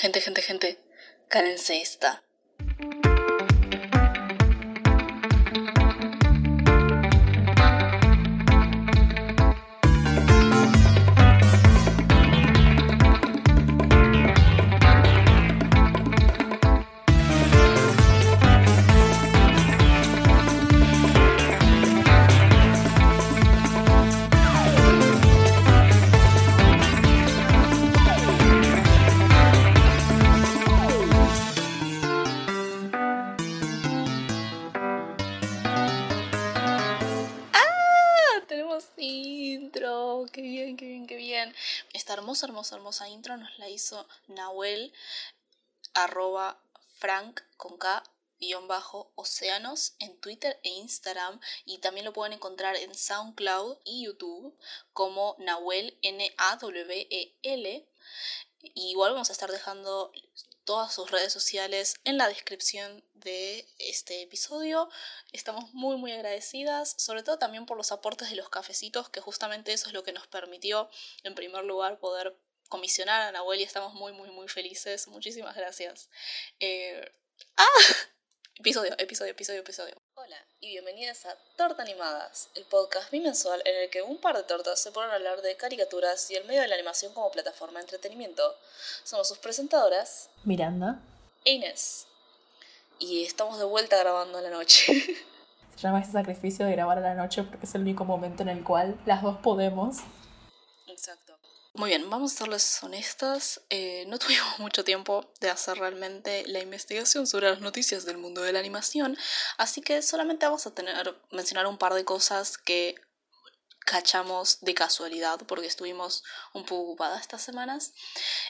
Gente, gente, gente, cálense esta. Hermosa, hermosa, hermosa intro nos la hizo Nahuel, arroba frank con K guion bajo océanos en Twitter e Instagram y también lo pueden encontrar en SoundCloud y YouTube como Nahuel N-A-W-E-L. Y igual vamos a estar dejando todas sus redes sociales en la descripción de este episodio. Estamos muy muy agradecidas, sobre todo también por los aportes de los cafecitos, que justamente eso es lo que nos permitió en primer lugar poder comisionar a Nahuel y estamos muy muy muy felices. Muchísimas gracias. Eh, ¡Ah! Episodio, episodio, episodio, episodio. Hola y bienvenidas a Torta Animadas, el podcast bimensual en el que un par de tortas se ponen a hablar de caricaturas y el medio de la animación como plataforma de entretenimiento. Somos sus presentadoras, Miranda. e Inés. Y estamos de vuelta grabando en la noche. Se llama ese sacrificio de grabar a la noche porque es el único momento en el cual las dos podemos. Muy bien, vamos a serles honestas. eh, no tuvimos mucho tiempo de hacer realmente la investigación sobre las noticias del mundo de la animación, así que solamente vamos a tener mencionar un par de cosas que cachamos de casualidad porque estuvimos un poco ocupadas estas semanas.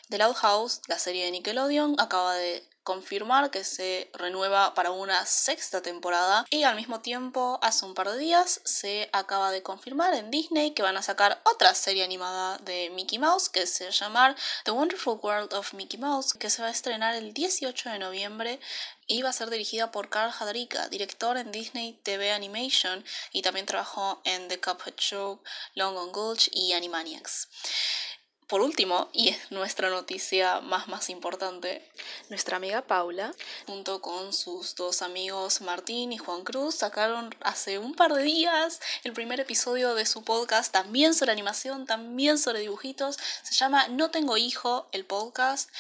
The Loud House, la serie de Nickelodeon, acaba de confirmar que se renueva para una sexta temporada y al mismo tiempo hace un par de días se acaba de confirmar en Disney que van a sacar otra serie animada de Mickey Mouse que se va a llamar The Wonderful World of Mickey Mouse que se va a estrenar el 18 de noviembre y va a ser dirigida por Carl Hadrika, director en Disney TV Animation y también trabajó en The Cuphead Show, Long on Gulch y Animaniacs. Por último, y es nuestra noticia más más importante, nuestra amiga Paula, junto con sus dos amigos Martín y Juan Cruz, sacaron hace un par de días el primer episodio de su podcast, también sobre animación, también sobre dibujitos. Se llama No tengo hijo, el podcast,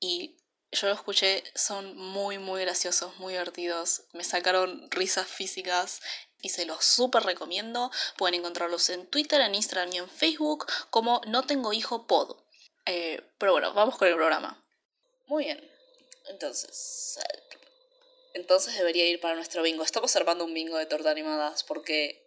y yo lo escuché, son muy, muy graciosos, muy divertidos. Me sacaron risas físicas y se los súper recomiendo. Pueden encontrarlos en Twitter, en Instagram y en Facebook como No Tengo Hijo Pod. Eh, pero bueno, vamos con el programa. Muy bien. Entonces. Entonces debería ir para nuestro bingo. Estamos armando un bingo de torta animadas porque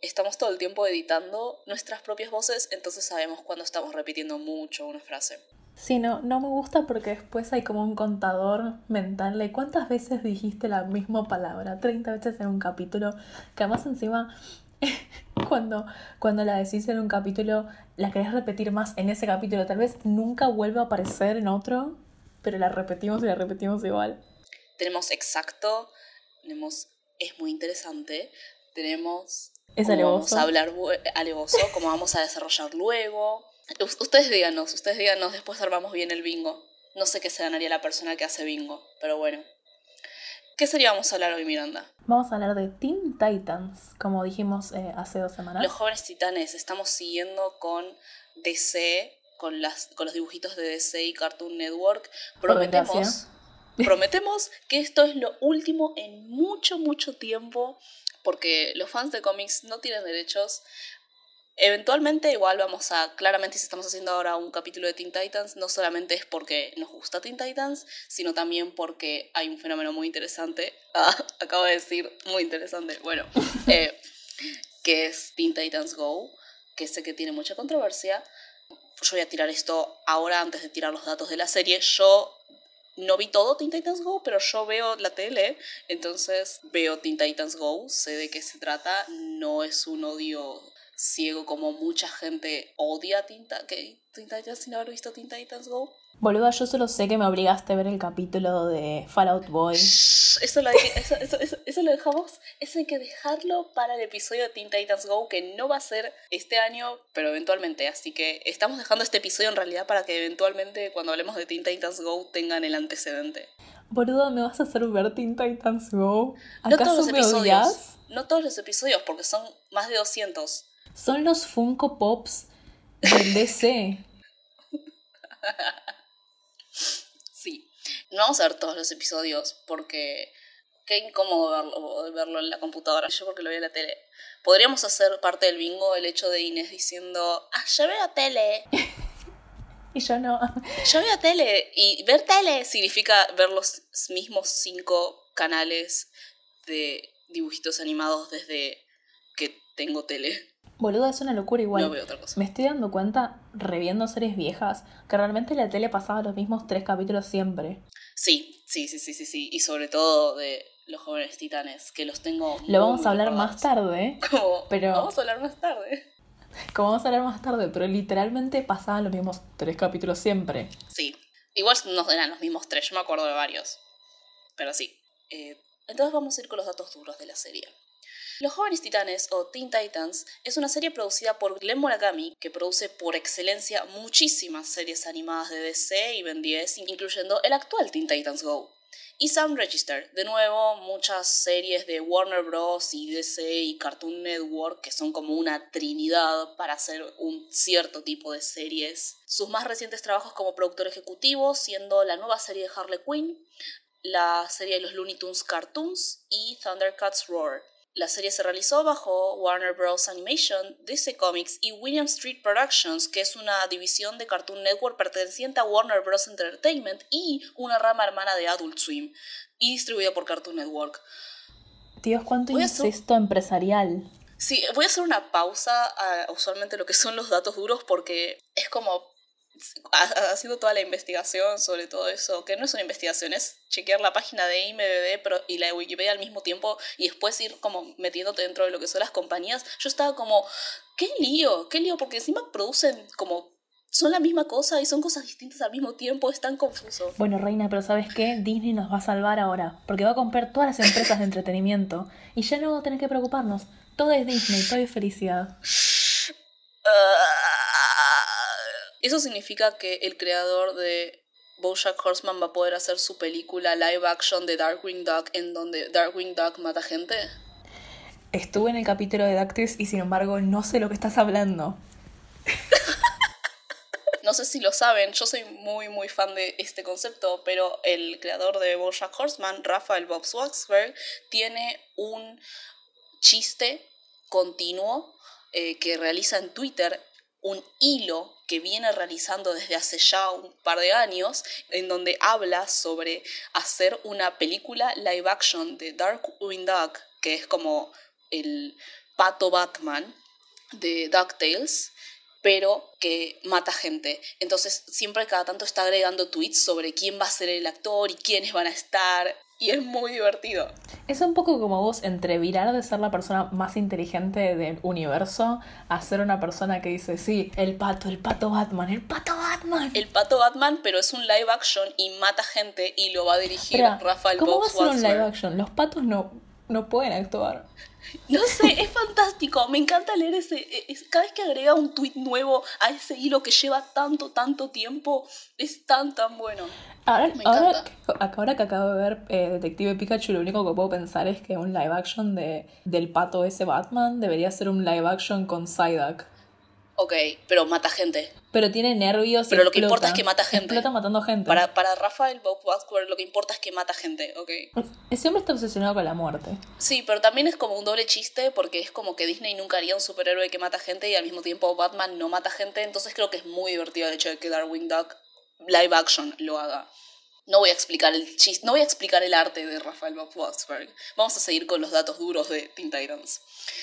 estamos todo el tiempo editando nuestras propias voces, entonces sabemos cuando estamos repitiendo mucho una frase. Sí, no, no me gusta porque después hay como un contador mental de cuántas veces dijiste la misma palabra, 30 veces en un capítulo, que además encima cuando, cuando la decís en un capítulo, la querés repetir más en ese capítulo, tal vez nunca vuelva a aparecer en otro, pero la repetimos y la repetimos igual. Tenemos exacto, tenemos es muy interesante, tenemos Es cómo vamos alevoso. a hablar alevoso, cómo vamos a desarrollar luego. Us- Ustedes díganos, ustedes díganos, después armamos bien el bingo. No sé qué se ganaría la persona que hace bingo, pero bueno. ¿Qué sería vamos a hablar hoy, Miranda? Vamos a hablar de Teen Titans, como dijimos eh, hace dos semanas. Los jóvenes titanes, estamos siguiendo con DC, con, las, con los dibujitos de DC y Cartoon Network. Prometemos, prometemos que esto es lo último en mucho, mucho tiempo, porque los fans de cómics no tienen derechos. Eventualmente igual vamos a, claramente si estamos haciendo ahora un capítulo de Teen Titans, no solamente es porque nos gusta Teen Titans, sino también porque hay un fenómeno muy interesante, ah, acabo de decir muy interesante, bueno, eh, que es Teen Titans Go, que sé que tiene mucha controversia. Yo voy a tirar esto ahora antes de tirar los datos de la serie. Yo no vi todo Teen Titans Go, pero yo veo la tele, entonces veo Teen Titans Go, sé de qué se trata, no es un odio ciego como mucha gente odia Teen, Ta- que- Titans sin haber visto Teen Titans Go. Boluda, yo solo sé que me obligaste a ver el capítulo de Fallout Boy. Eso lo, eso, eso, eso, lo dejamos, eso hay que dejarlo para el episodio de Teen Titans Go, que no va a ser este año, pero eventualmente. Así que estamos dejando este episodio en realidad para que eventualmente cuando hablemos de Teen Titans Go tengan el antecedente. Boluda, ¿me vas a hacer ver Teen Titans Go? No todos ¿Acaso los me episodios. odias? No todos los episodios, porque son más de 200. Son los Funko Pops del DC. Sí. No vamos a ver todos los episodios porque qué incómodo verlo, verlo en la computadora. Yo porque lo veo en la tele. Podríamos hacer parte del bingo el hecho de Inés diciendo, ah, yo veo tele. y yo no. Yo veo tele. Y ver tele significa ver los mismos cinco canales de dibujitos animados desde que tengo tele. Boluda, es una locura igual. No veo otra cosa. Me estoy dando cuenta, reviendo series viejas, que realmente la tele pasaba los mismos tres capítulos siempre. Sí, sí, sí, sí, sí, sí. Y sobre todo de los jóvenes titanes, que los tengo. Lo vamos a hablar recordados. más tarde, ¿eh? Pero- Vamos a hablar más tarde. Como vamos a hablar más tarde, pero literalmente pasaban los mismos tres capítulos siempre. Sí. Igual no eran los mismos tres, yo me acuerdo de varios. Pero sí. Eh, entonces vamos a ir con los datos duros de la serie. Los Jóvenes Titanes o Teen Titans es una serie producida por Glenn Murakami que produce por excelencia muchísimas series animadas de DC y Ben 10, incluyendo el actual Teen Titans Go. Y Sam Register, de nuevo, muchas series de Warner Bros. y DC y Cartoon Network que son como una trinidad para hacer un cierto tipo de series. Sus más recientes trabajos como productor ejecutivo, siendo la nueva serie de Harley Quinn, la serie de los Looney Tunes Cartoons y Thundercats Roar. La serie se realizó bajo Warner Bros. Animation, DC Comics y William Street Productions, que es una división de Cartoon Network perteneciente a Warner Bros. Entertainment y una rama hermana de Adult Swim, y distribuida por Cartoon Network. Dios, cuánto a hacer- incesto empresarial. Sí, voy a hacer una pausa a usualmente lo que son los datos duros porque es como haciendo toda la investigación sobre todo eso, que no es una investigación, es chequear la página de IMDb pero, y la de Wikipedia al mismo tiempo y después ir como metiéndote dentro de lo que son las compañías. Yo estaba como, qué lío, qué lío, porque encima producen como, son la misma cosa y son cosas distintas al mismo tiempo, es tan confuso. Bueno, Reina, pero ¿sabes qué? Disney nos va a salvar ahora, porque va a comprar todas las empresas de entretenimiento y ya no tener que preocuparnos. Todo es Disney, todo es felicidad. Eso significa que el creador de Bojack Horseman va a poder hacer su película live action de Darkwing Duck en donde Darkwing Duck mata gente. Estuve en el capítulo de Dactys y sin embargo no sé lo que estás hablando. No sé si lo saben, yo soy muy muy fan de este concepto, pero el creador de Bojack Horseman, Rafael Bob Schwartzberg, tiene un chiste continuo eh, que realiza en Twitter, un hilo que viene realizando desde hace ya un par de años, en donde habla sobre hacer una película live action de Darkwing Duck, que es como el pato Batman de DuckTales, pero que mata gente. Entonces siempre cada tanto está agregando tweets sobre quién va a ser el actor y quiénes van a estar. Y es muy divertido. Es un poco como vos entre virar de ser la persona más inteligente del universo a ser una persona que dice, sí, el pato, el pato Batman, el pato Batman. El pato Batman, pero es un live action y mata gente y lo va a dirigir Rafael ¿Cómo Bob va a ser un live action? Los patos no, no pueden actuar. No sé, es fantástico. Me encanta leer ese. es- cada vez que agrega un tweet nuevo a ese hilo que lleva tanto, tanto tiempo, es tan, tan bueno. Ahora, Me ahora que acabo de ver eh, Detective Pikachu, lo único que puedo pensar es que un live action de, del pato ese Batman debería ser un live action con Psyduck. Ok, pero mata gente. Pero tiene nervios y Pero lo que importa es que mata gente. Explota matando gente. Para, para Rafael Bob lo que importa es que mata gente, ok. Ese hombre está obsesionado con la muerte. Sí, pero también es como un doble chiste porque es como que Disney nunca haría un superhéroe que mata gente y al mismo tiempo Batman no mata gente, entonces creo que es muy divertido el hecho de que Darwin Duck live action lo haga. No voy a explicar el no voy a explicar el arte de Rafael Schwartzberg. Vamos a seguir con los datos duros de Teen.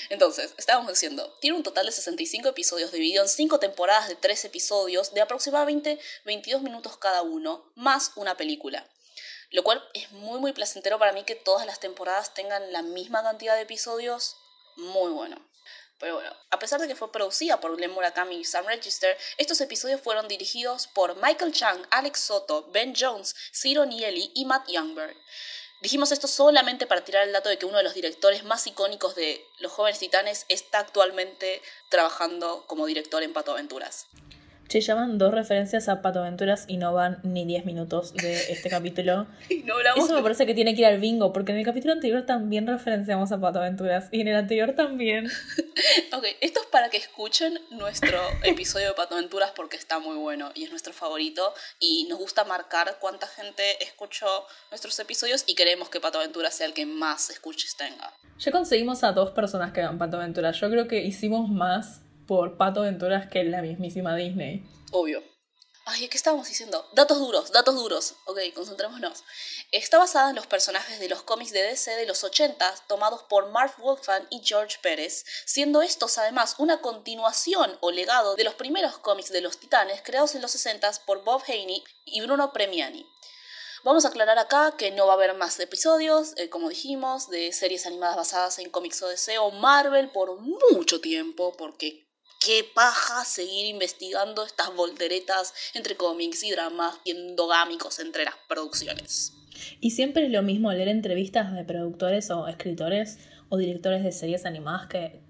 Entonces, estábamos diciendo, tiene un total de 65 episodios dividido en 5 temporadas de 3 episodios de aproximadamente 22 minutos cada uno, más una película. Lo cual es muy muy placentero para mí que todas las temporadas tengan la misma cantidad de episodios. Muy bueno. Pero bueno, a pesar de que fue producida por Glenn Murakami y Sam Register, estos episodios fueron dirigidos por Michael Chang, Alex Soto, Ben Jones, Ciro Nieli y Matt Youngberg. Dijimos esto solamente para tirar el dato de que uno de los directores más icónicos de Los Jóvenes Titanes está actualmente trabajando como director en Pato Aventuras. Se llaman dos referencias a Pato Aventuras y no van ni 10 minutos de este capítulo. Eso me parece que tiene que ir al bingo, porque en el capítulo anterior también referenciamos a Pato Aventuras y en el anterior también. ok, esto es para que escuchen nuestro episodio de Pato Aventuras porque está muy bueno y es nuestro favorito y nos gusta marcar cuánta gente escuchó nuestros episodios y queremos que Pato Aventuras sea el que más escuches tenga. Ya conseguimos a dos personas que hagan Pato Aventuras. Yo creo que hicimos más por Pato Aventuras que la mismísima Disney. Obvio. Ay, ¿qué estábamos diciendo? Datos duros, datos duros. Ok, concentrémonos. Está basada en los personajes de los cómics de DC de los 80 tomados por Marv Wolfman y George Pérez, siendo estos además una continuación o legado de los primeros cómics de los Titanes creados en los 60 por Bob Haney y Bruno Premiani. Vamos a aclarar acá que no va a haber más episodios, eh, como dijimos, de series animadas basadas en cómics o DC o Marvel por mucho tiempo, porque qué paja seguir investigando estas volteretas entre cómics y dramas y endogámicos entre las producciones. Y siempre es lo mismo leer entrevistas de productores o escritores o directores de series animadas que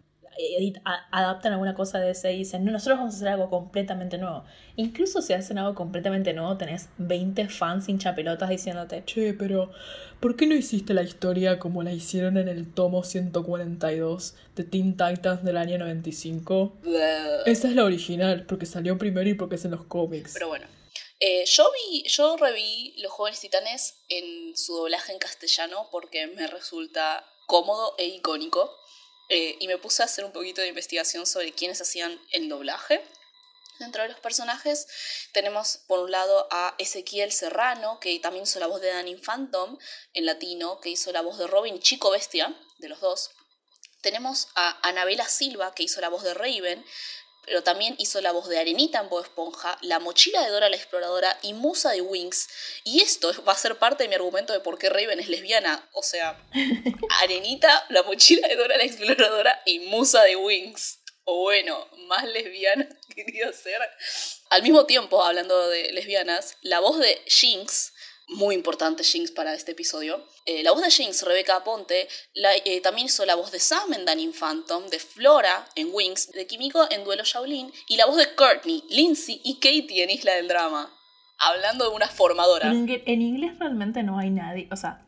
adaptan alguna cosa de ese y dicen, no, nosotros vamos a hacer algo completamente nuevo. Incluso si hacen algo completamente nuevo, tenés 20 fans hinchapelotas diciéndote, che, pero ¿por qué no hiciste la historia como la hicieron en el tomo 142 de Teen Titans del año 95? Esa es la original, porque salió primero y porque es en los cómics. Pero bueno. Eh, yo vi, yo reví Los Jóvenes Titanes en su doblaje en castellano porque me resulta cómodo e icónico. Eh, y me puse a hacer un poquito de investigación sobre quiénes hacían el doblaje. Dentro de los personajes tenemos por un lado a Ezequiel Serrano, que también hizo la voz de Danny Phantom en latino, que hizo la voz de Robin Chico Bestia, de los dos. Tenemos a Anabela Silva, que hizo la voz de Raven, pero también hizo la voz de Arenita en Bob Esponja, la mochila de Dora la Exploradora y Musa de Wings. Y esto va a ser parte de mi argumento de por qué Raven es lesbiana. O sea, Arenita, la mochila de Dora la Exploradora y Musa de Wings. O bueno, más lesbiana quería ser. Al mismo tiempo, hablando de lesbianas, la voz de Jinx muy importante Jinx para este episodio. Eh, la voz de Jinx, Rebecca Aponte, eh, también hizo la voz de Sam en Danny Phantom, de Flora en Wings, de Kimiko en Duelo Shaolin, y la voz de Courtney, Lindsay y Katie en Isla del Drama. Hablando de una formadora. En, inglés realmente no hay nadie, o sea...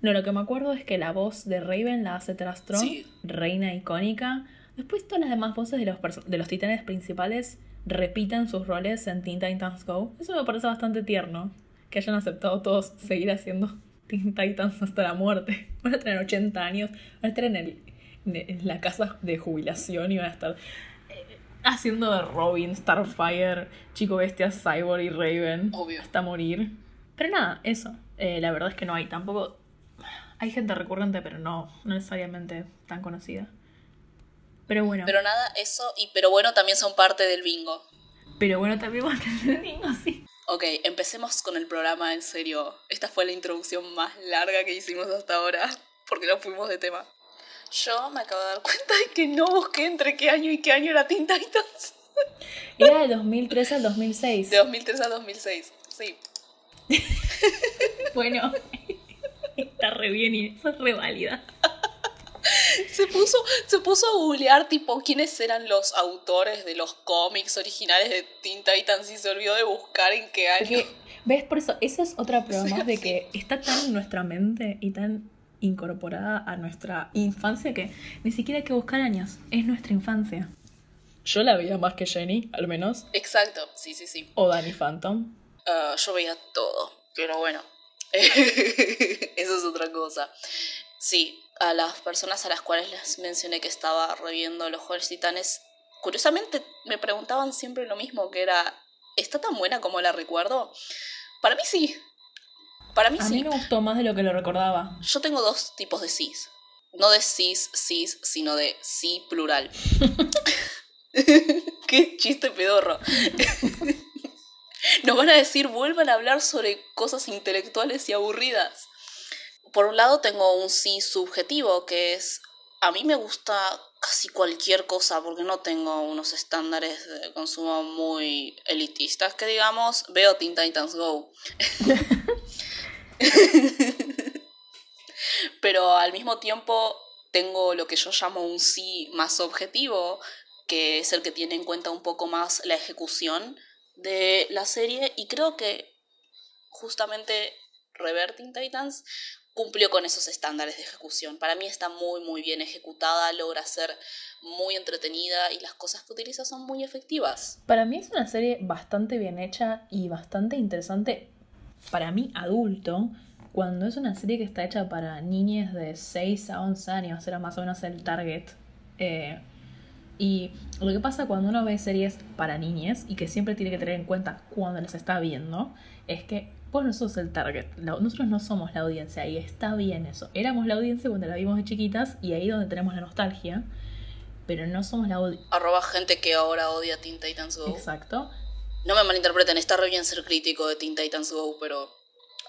No, lo que me acuerdo es que la voz de Raven la hace Trastron, reina icónica. Después todas las demás voces de los, de los titanes principales repiten sus roles en Teen Titans Go. Eso me parece bastante tierno que hayan aceptado todos seguir haciendo Teen Titans hasta la muerte. Van a tener 80 años, van a estar en, el, en la casa de jubilación y van a estar eh, haciendo de Robin, Starfire, Chico Bestia, Cyborg y Raven Obvio. hasta morir. Pero nada, eso. Eh, la verdad es que no hay tampoco. Hay gente recurrente, pero no, no necesariamente tan conocida. Pero bueno. Pero nada, eso y pero bueno también son parte del bingo. Pero bueno también va a tener bingo, sí. Ok, empecemos con el programa en serio. Esta fue la introducción más larga que hicimos hasta ahora, porque no fuimos de tema. Yo me acabo de dar cuenta de que no busqué entre qué año y qué año era Teen Titans. Era de 2003 al 2006. De 2003 al 2006, sí. bueno, está re bien y eso es re válida se puso, se puso a googlear tipo quiénes eran los autores de los cómics originales de Teen Titans y se olvidó de buscar en qué año. ¿Ves? Por eso, esa es otra prueba más de que está tan en nuestra mente y tan incorporada a nuestra infancia que ni siquiera hay que buscar años, es nuestra infancia. Yo la veía más que Jenny, al menos. Exacto, sí, sí, sí. O Danny Phantom. Ah, yo veía todo, pero bueno. Eso es otra cosa. Sí, a las personas a las cuales les mencioné que estaba reviendo los Jóvenes Titanes, curiosamente me preguntaban siempre lo mismo, que era, ¿está tan buena como la recuerdo? Para mí sí. Para mí a sí. A mí me gustó más de lo que lo recordaba. Yo tengo dos tipos de cis. No de cis, cis, sino de sí plural. Qué chiste pedorro. Nos van a decir, vuelvan a hablar sobre cosas intelectuales y aburridas por un lado tengo un sí subjetivo, que es a mí me gusta casi cualquier cosa porque no tengo unos estándares de consumo muy elitistas que digamos, veo Teen Titans Go. Pero al mismo tiempo tengo lo que yo llamo un sí más objetivo, que es el que tiene en cuenta un poco más la ejecución de la serie y creo que justamente Reverting Titans cumplió con esos estándares de ejecución. Para mí está muy muy bien ejecutada, logra ser muy entretenida y las cosas que utiliza son muy efectivas. Para mí es una serie bastante bien hecha y bastante interesante para mí adulto, cuando es una serie que está hecha para niñas de 6 a 11 años, era más o menos el target. Eh, y lo que pasa cuando uno ve series para niñas y que siempre tiene que tener en cuenta cuando las está viendo, es que vos no sos el target, nosotros no somos la audiencia y está bien eso. Éramos la audiencia cuando la vimos de chiquitas y ahí donde tenemos la nostalgia, pero no somos la audiencia. Arroba gente que ahora odia Teen Titans Go. Exacto. No me malinterpreten, está re bien ser crítico de Teen Titans Go, pero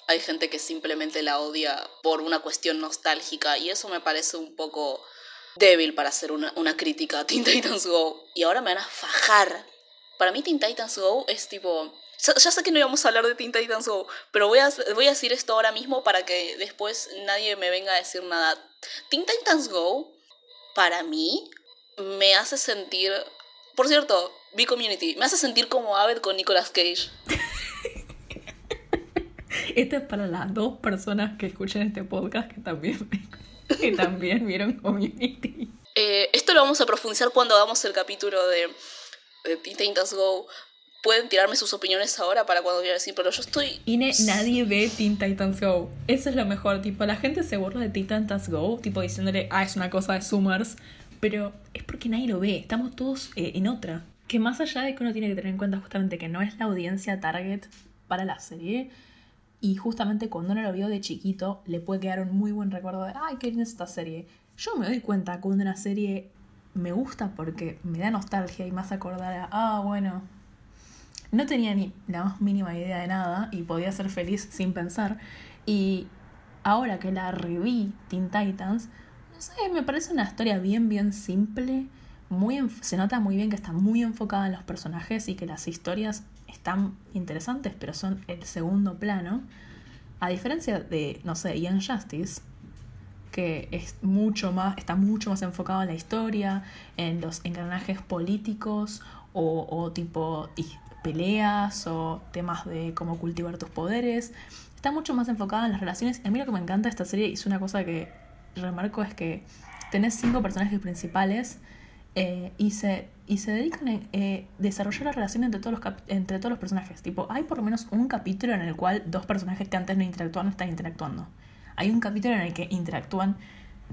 hay gente que simplemente la odia por una cuestión nostálgica y eso me parece un poco débil para hacer una, una crítica a Teen Titans Go. Y ahora me van a fajar. Para mí Teen Titans Go es tipo ya sé que no íbamos a hablar de Teen Titans Go, pero voy a, voy a decir esto ahora mismo para que después nadie me venga a decir nada. Teen Titans Go, para mí, me hace sentir... Por cierto, B-Community, me hace sentir como Aved con Nicolas Cage. Esto es para las dos personas que escuchan este podcast que también, que también vieron Community. Eh, esto lo vamos a profundizar cuando hagamos el capítulo de, Teen Titans Go pueden tirarme sus opiniones ahora para cuando quiera decir, pero yo estoy... Y nadie ve Teen Titans Go. Eso es lo mejor, tipo, la gente se borra de Teen Titans Go, tipo diciéndole, ah, es una cosa de Summers, pero es porque nadie lo ve, estamos todos eh, en otra. Que más allá de que uno tiene que tener en cuenta justamente que no es la audiencia target para la serie, y justamente cuando uno lo vio de chiquito, le puede quedar un muy buen recuerdo de, ay, qué linda esta serie. Yo me doy cuenta cuando una serie me gusta porque me da nostalgia y más acordar a, ah, bueno, no tenía ni la más mínima idea de nada y podía ser feliz sin pensar. Y ahora que la reví, Teen Titans, no sé, me parece una historia bien, bien simple. Muy se nota muy bien que está muy enfocada en los personajes y que las historias están interesantes, pero son el segundo plano. A diferencia de, no sé, Young Justice, que es mucho más, está mucho más enfocado en la historia, en los engranajes políticos o, tipo peleas o temas de cómo cultivar tus poderes. Está mucho más enfocada en las relaciones. A mí lo que me encanta de esta serie, y es una cosa que remarco, es que tenés cinco personajes principales eh, y, se, y se dedican a eh, desarrollar la relación entre todos, los entre todos los personajes. Tipo, hay por lo menos un capítulo en el cual dos personajes que antes no interactuaban están interactuando. Hay un capítulo en el que interactúan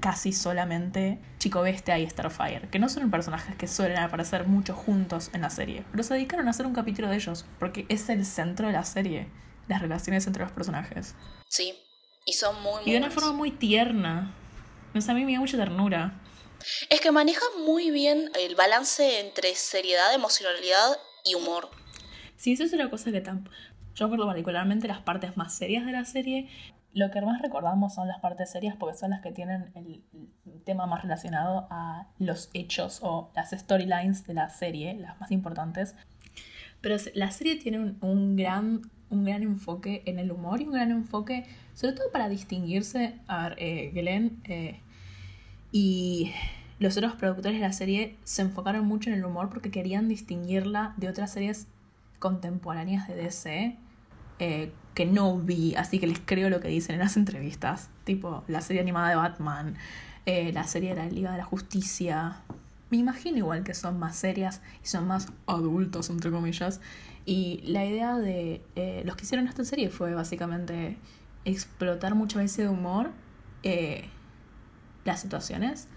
casi solamente Chico Bestia y Starfire, que no son personajes que suelen aparecer mucho juntos en la serie, pero se dedicaron a hacer un capítulo de ellos, porque es el centro de la serie, las relaciones entre los personajes. Sí, y son muy... muy y de una forma muy tierna. a mí me da mucha ternura. Es que maneja muy bien el balance entre seriedad, emocionalidad y humor. Sí, eso es una cosa que tampoco... Yo recuerdo particularmente las partes más serias de la serie lo que más recordamos son las partes serias porque son las que tienen el tema más relacionado a los hechos o las storylines de la serie, las más importantes. Pero la serie tiene un, gran, un gran enfoque en el humor y un gran enfoque, sobre todo para distinguirse. A eh, Glenn eh, y los otros productores de la serie se enfocaron mucho en el humor porque querían distinguirla de otras series contemporáneas de DC eh, que no vi, así que les creo lo que dicen en las entrevistas, tipo la serie animada de Batman, eh, la serie de la Liga de la Justicia. Me imagino igual que son más serias y son más adultos, entre comillas. Y la idea de eh, los que hicieron esta serie fue básicamente explotar muchas veces de humor las situaciones,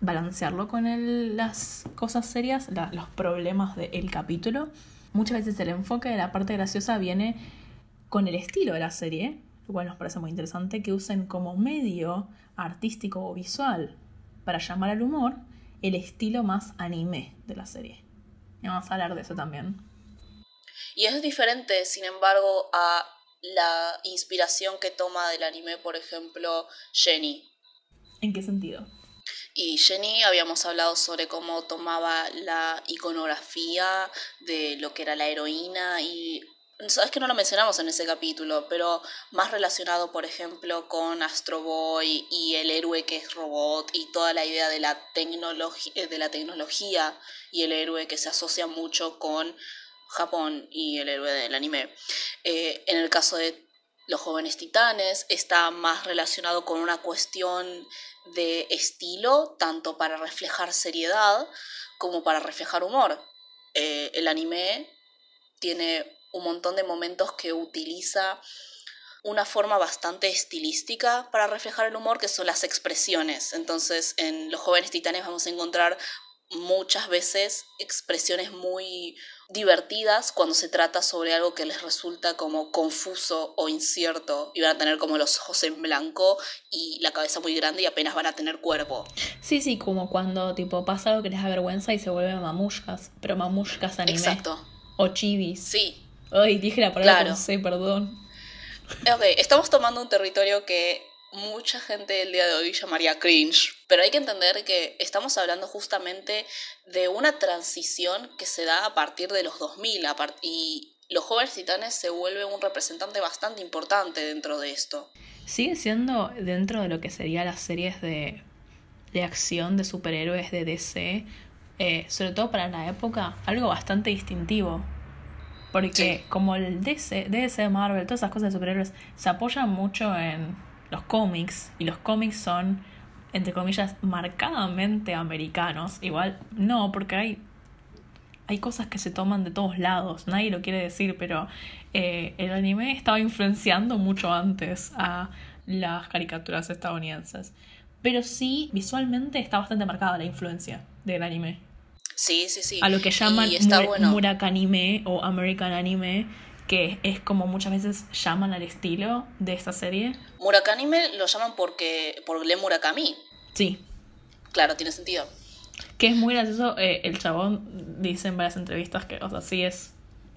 balancearlo con las cosas serias, los problemas del capítulo. Muchas veces el enfoque de la parte graciosa viene con el estilo de la serie, lo cual nos parece muy interesante, que usen como medio artístico o visual para llamar al humor el estilo más anime de la serie. Y vamos a hablar de eso también. Y es diferente, sin embargo, a la inspiración que toma del anime, por ejemplo, Jenny. ¿En qué sentido? Y Jenny habíamos hablado sobre cómo tomaba la iconografía de lo que era la heroína y Sabes que no lo mencionamos en ese capítulo, pero más relacionado, por ejemplo, con Astro Boy y el héroe que es robot y toda la idea de la, eh, de la tecnología y el héroe que se asocia mucho con Japón y el héroe del anime. Eh, en el caso de los jóvenes titanes está más relacionado con una cuestión de estilo, tanto para reflejar seriedad como para reflejar humor. Eh, el anime tiene un montón de momentos que utiliza una forma bastante estilística para reflejar el humor, que son las expresiones. Entonces, en Los jóvenes titanes vamos a encontrar muchas veces expresiones muy divertidas cuando se trata sobre algo que les resulta como confuso o incierto y van a tener como los ojos en blanco y la cabeza muy grande y apenas van a tener cuerpo. Sí, sí, como cuando tipo pasa algo que les da vergüenza y se vuelven mamushkas, pero mamushkas anime. Exacto. O chivis. Sí, Ay, dije la palabra claro. sé, perdón. Ok, estamos tomando un territorio que mucha gente el día de hoy llamaría cringe, pero hay que entender que estamos hablando justamente de una transición que se da a partir de los 2000 y los jóvenes titanes se vuelven un representante bastante importante dentro de esto. Sigue siendo dentro de lo que serían las series de, de acción de superhéroes de DC, eh, sobre todo para la época, algo bastante distintivo. Porque como el DC, DC, Marvel, todas esas cosas de superhéroes se apoyan mucho en los cómics y los cómics son, entre comillas, marcadamente americanos. Igual no, porque hay, hay cosas que se toman de todos lados, nadie lo quiere decir, pero eh, el anime estaba influenciando mucho antes a las caricaturas estadounidenses. Pero sí, visualmente está bastante marcada la influencia del anime. Sí, sí, sí. A lo que llaman Murakanime o American Anime, que es como muchas veces llaman al estilo de esta serie. Murakanime lo llaman porque por le Murakami. Sí. Claro, tiene sentido. Que es muy gracioso, eh, el chabón dice en varias entrevistas que, o sea, sí es...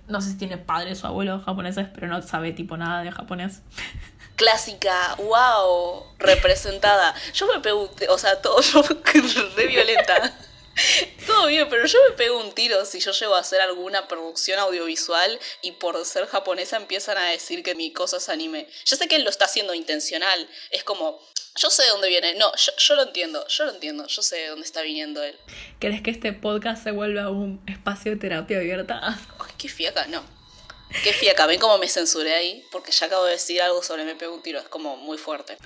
No sé si tiene padres o abuelos japoneses, pero no sabe tipo nada de japonés. Clásica, wow, representada. Yo me pregunté, o sea, todo yo re violenta. Todo bien, pero yo me pego un tiro si yo llego a hacer alguna producción audiovisual y por ser japonesa empiezan a decir que mi cosa es anime. Yo sé que él lo está haciendo intencional. Es como, yo sé de dónde viene. No, yo, lo entiendo, yo lo entiendo. Yo sé de dónde está viniendo él. ¿Querés que este podcast se vuelva un espacio de terapia abierta? Ay, qué fiaca, no. Qué fiaca, ven cómo me censuré ahí, porque ya acabo de decir algo sobre me pego un tiro, es como muy fuerte.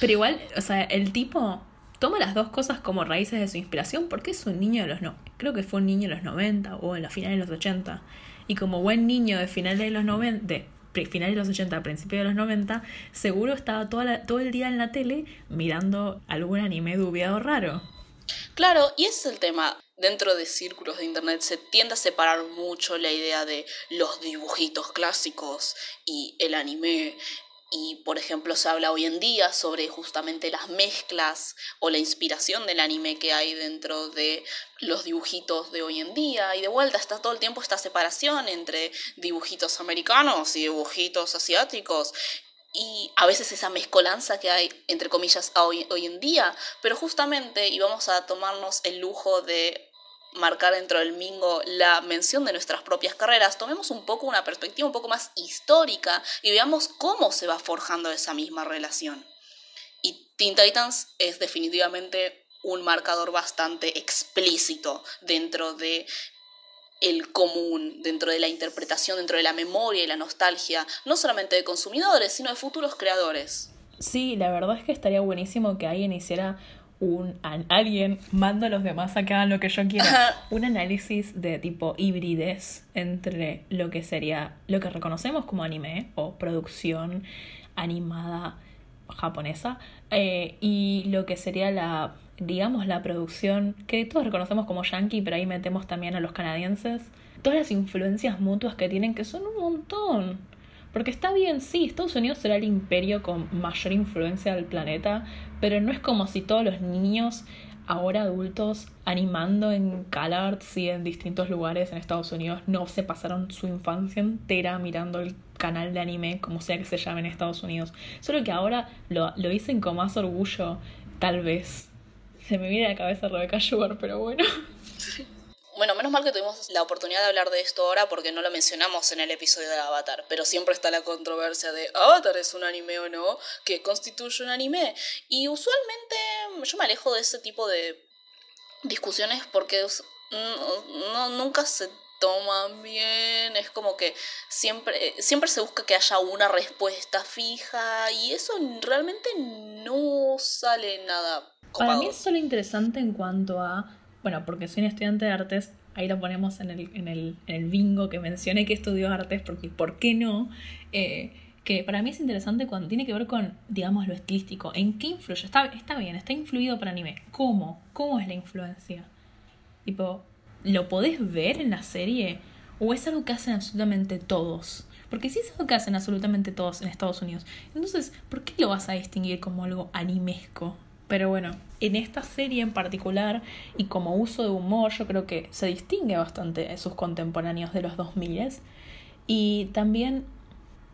Pero igual, o sea, el tipo toma las dos cosas como raíces de su inspiración porque es un niño de los no creo que fue un niño de los 90 o en los finales de los 80 y como buen niño de finales de los 90 de finales de los 80 principios de los 90 seguro estaba todo el día en la tele mirando algún anime dubiado raro Claro, y ese es el tema. Dentro de círculos de internet se tiende a separar mucho la idea de los dibujitos clásicos y el anime y por ejemplo se habla hoy en día sobre justamente las mezclas o la inspiración del anime que hay dentro de los dibujitos de hoy en día. Y de vuelta está todo el tiempo esta separación entre dibujitos americanos y dibujitos asiáticos. Y a veces esa mezcolanza que hay entre comillas hoy, hoy en día. Pero justamente íbamos a tomarnos el lujo de marcar dentro del Mingo la mención de nuestras propias carreras, tomemos un poco una perspectiva un poco más histórica y veamos cómo se va forjando esa misma relación. Y Teen Titans es definitivamente un marcador bastante explícito dentro de el común, dentro de la interpretación, dentro de la memoria y la nostalgia, no solamente de consumidores, sino de futuros creadores. Sí, la verdad es que estaría buenísimo que alguien hiciera un alguien manda a los demás a que hagan lo que yo quiera. un análisis de tipo hibridez entre lo que sería lo que reconocemos como anime o producción animada japonesa eh, y lo que sería la digamos la producción que todos reconocemos como yankee pero ahí metemos también a los canadienses. Todas las influencias mutuas que tienen que son un montón porque está bien, sí, Estados Unidos será el imperio con mayor influencia del planeta, pero no es como si todos los niños, ahora adultos, animando en CalArts y en distintos lugares en Estados Unidos, no se pasaron su infancia entera mirando el canal de anime, como sea que se llame en Estados Unidos. Solo que ahora lo, lo dicen con más orgullo, tal vez. Se me viene a la cabeza Rebecca Sugar, pero bueno. Bueno, menos mal que tuvimos la oportunidad de hablar de esto ahora porque no lo mencionamos en el episodio de Avatar, pero siempre está la controversia de Avatar es un anime o no, que constituye un anime. Y usualmente yo me alejo de ese tipo de discusiones porque no, nunca se toman bien, es como que siempre, siempre se busca que haya una respuesta fija y eso realmente no sale nada. Para mí es solo interesante en cuanto a bueno, porque soy un estudiante de artes, ahí lo ponemos en el, en el, en el bingo que mencioné que estudió artes, porque ¿por qué no? Eh, que para mí es interesante cuando tiene que ver con, digamos, lo estilístico. ¿En qué influye? Está, está bien, está influido por anime. ¿Cómo? ¿Cómo es la influencia? Tipo, ¿lo podés ver en la serie? ¿O es algo que hacen absolutamente todos? Porque si es algo que hacen absolutamente todos en Estados Unidos, entonces, ¿por qué lo vas a distinguir como algo animesco? Pero bueno, en esta serie en particular y como uso de humor yo creo que se distingue bastante de sus contemporáneos de los 2000 y también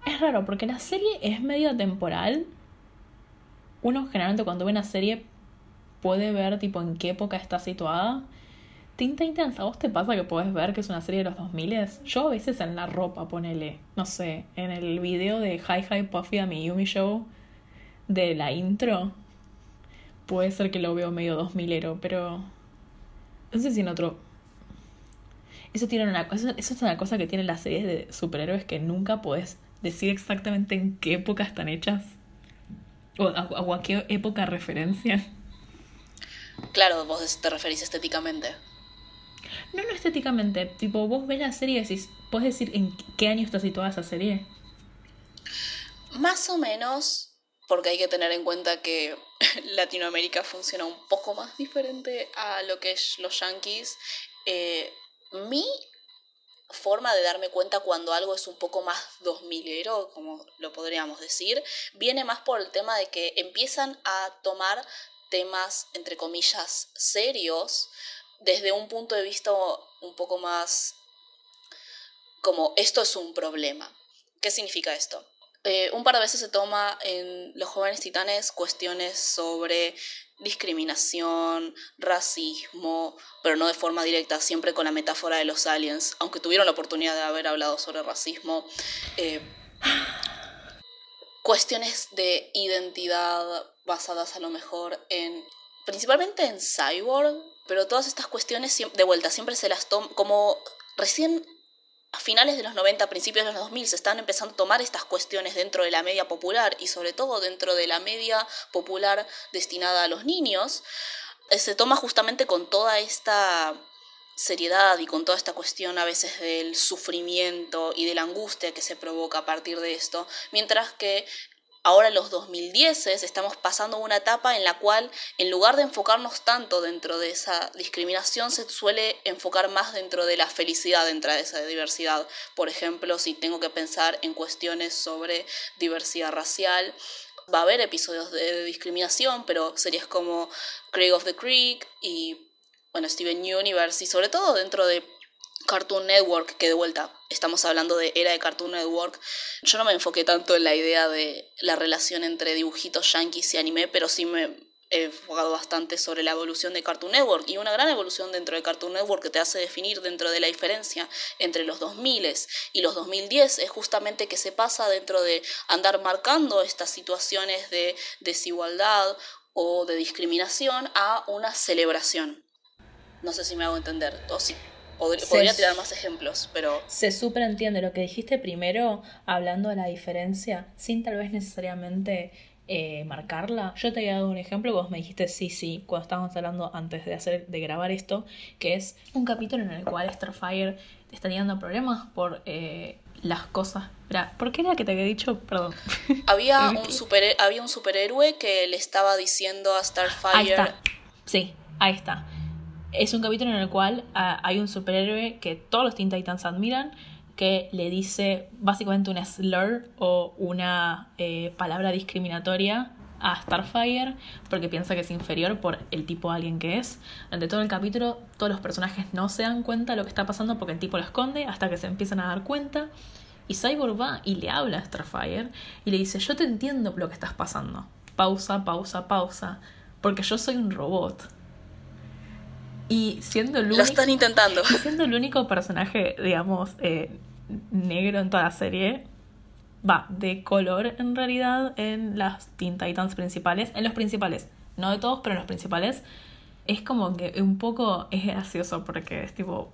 es raro porque la serie es medio temporal. Uno generalmente cuando ve una serie puede ver tipo en qué época está situada. Tinta Intensa, ¿a vos te pasa que puedes ver que es una serie de los 2000? Yo a veces en la ropa, ponele, no sé, en el video de Hi Hi Puffy a mi Yumi Show de la intro, puede ser que lo veo medio dos milero, pero no sé si en otro... Eso, tiene una, eso, eso es una cosa que tienen las series de superhéroes que nunca puedes decir exactamente en qué época están hechas. O a, qué época referencia. Claro, vos te referís estéticamente. No, no estéticamente. Tipo, vos ves la serie y decís, ¿puedes decir en qué año está situada esa serie? Más o menos porque hay que tener en cuenta que Latinoamérica funciona un poco más diferente a lo que es los yankees. Eh, mi forma de darme cuenta cuando algo es un poco más 2000ero, como lo podríamos decir, viene más por el tema de que empiezan a tomar temas, entre comillas, serios, desde un punto de vista un poco más como esto es un problema. ¿Qué significa esto? Eh, un par de veces se toma en Los jóvenes titanes cuestiones sobre discriminación, racismo, pero no de forma directa, siempre con la metáfora de los aliens, aunque tuvieron la oportunidad de haber hablado sobre racismo. Eh, cuestiones de identidad basadas a lo mejor en, principalmente en cyborg, pero todas estas cuestiones de vuelta siempre se las toman como recién a finales de los 90, principios de los 2000, se están empezando a tomar estas cuestiones dentro de la media popular y sobre todo dentro de la media popular destinada a los niños, eh, se toma justamente con toda esta seriedad y con toda esta cuestión a veces del sufrimiento y de la angustia que se provoca a partir de esto, mientras que Ahora los 2010 estamos pasando una etapa en la cual en lugar de enfocarnos tanto dentro de esa discriminación se suele enfocar más dentro de la felicidad dentro de esa diversidad. Por ejemplo, si tengo que pensar en cuestiones sobre diversidad racial, va a haber episodios de discriminación, pero series como Craig of the Creek y bueno, Steven Universe y sobre todo dentro de Cartoon Network, que de vuelta estamos hablando de era de Cartoon Network, yo no me enfoqué tanto en la idea de la relación entre dibujitos yankees y anime, pero sí me he enfocado bastante sobre la evolución de Cartoon Network y una gran evolución dentro de Cartoon Network que te hace definir dentro de la diferencia entre los 2000 y los 2010 es justamente que se pasa dentro de andar marcando estas situaciones de desigualdad o de discriminación a una celebración. No sé si me hago entender, o sí. Podría, tirar más ejemplos, pero... Se súper entiende lo que dijiste primero, hablando de la diferencia, sin tal vez necesariamente eh, marcarla. Yo te había dado un ejemplo, vos me dijiste sí, sí, cuando estábamos hablando antes de, hacer, de grabar esto, que es un capítulo en el cual Starfire está teniendo problemas por eh, las cosas. ¿Por qué era que te había dicho? Perdón. Había un, super, había un superhéroe que le estaba diciendo a Starfire... Ahí está. Sí, ahí está es un capítulo en el cual ah, hay un superhéroe que todos los Teen Titans admiran, que le dice básicamente una slur o una eh, palabra discriminatoria a Starfire porque piensa que es inferior por el tipo de alguien que es. Durante todo el capítulo todos los personajes no se dan cuenta de lo que está pasando porque el tipo lo esconde hasta que se empiezan a dar cuenta. Y Cyborg va y le habla a Starfire y le dice, yo te entiendo lo que estás pasando. Pausa, pausa, pausa. Porque yo soy un robot Y siendo el Lo único, están intentando. siendo el único personaje, digamos, eh, negro en toda la serie, va, de color en realidad en las Teen Titans principales, en los principales, no de todos, pero en los principales, es como que un poco es gracioso porque es tipo,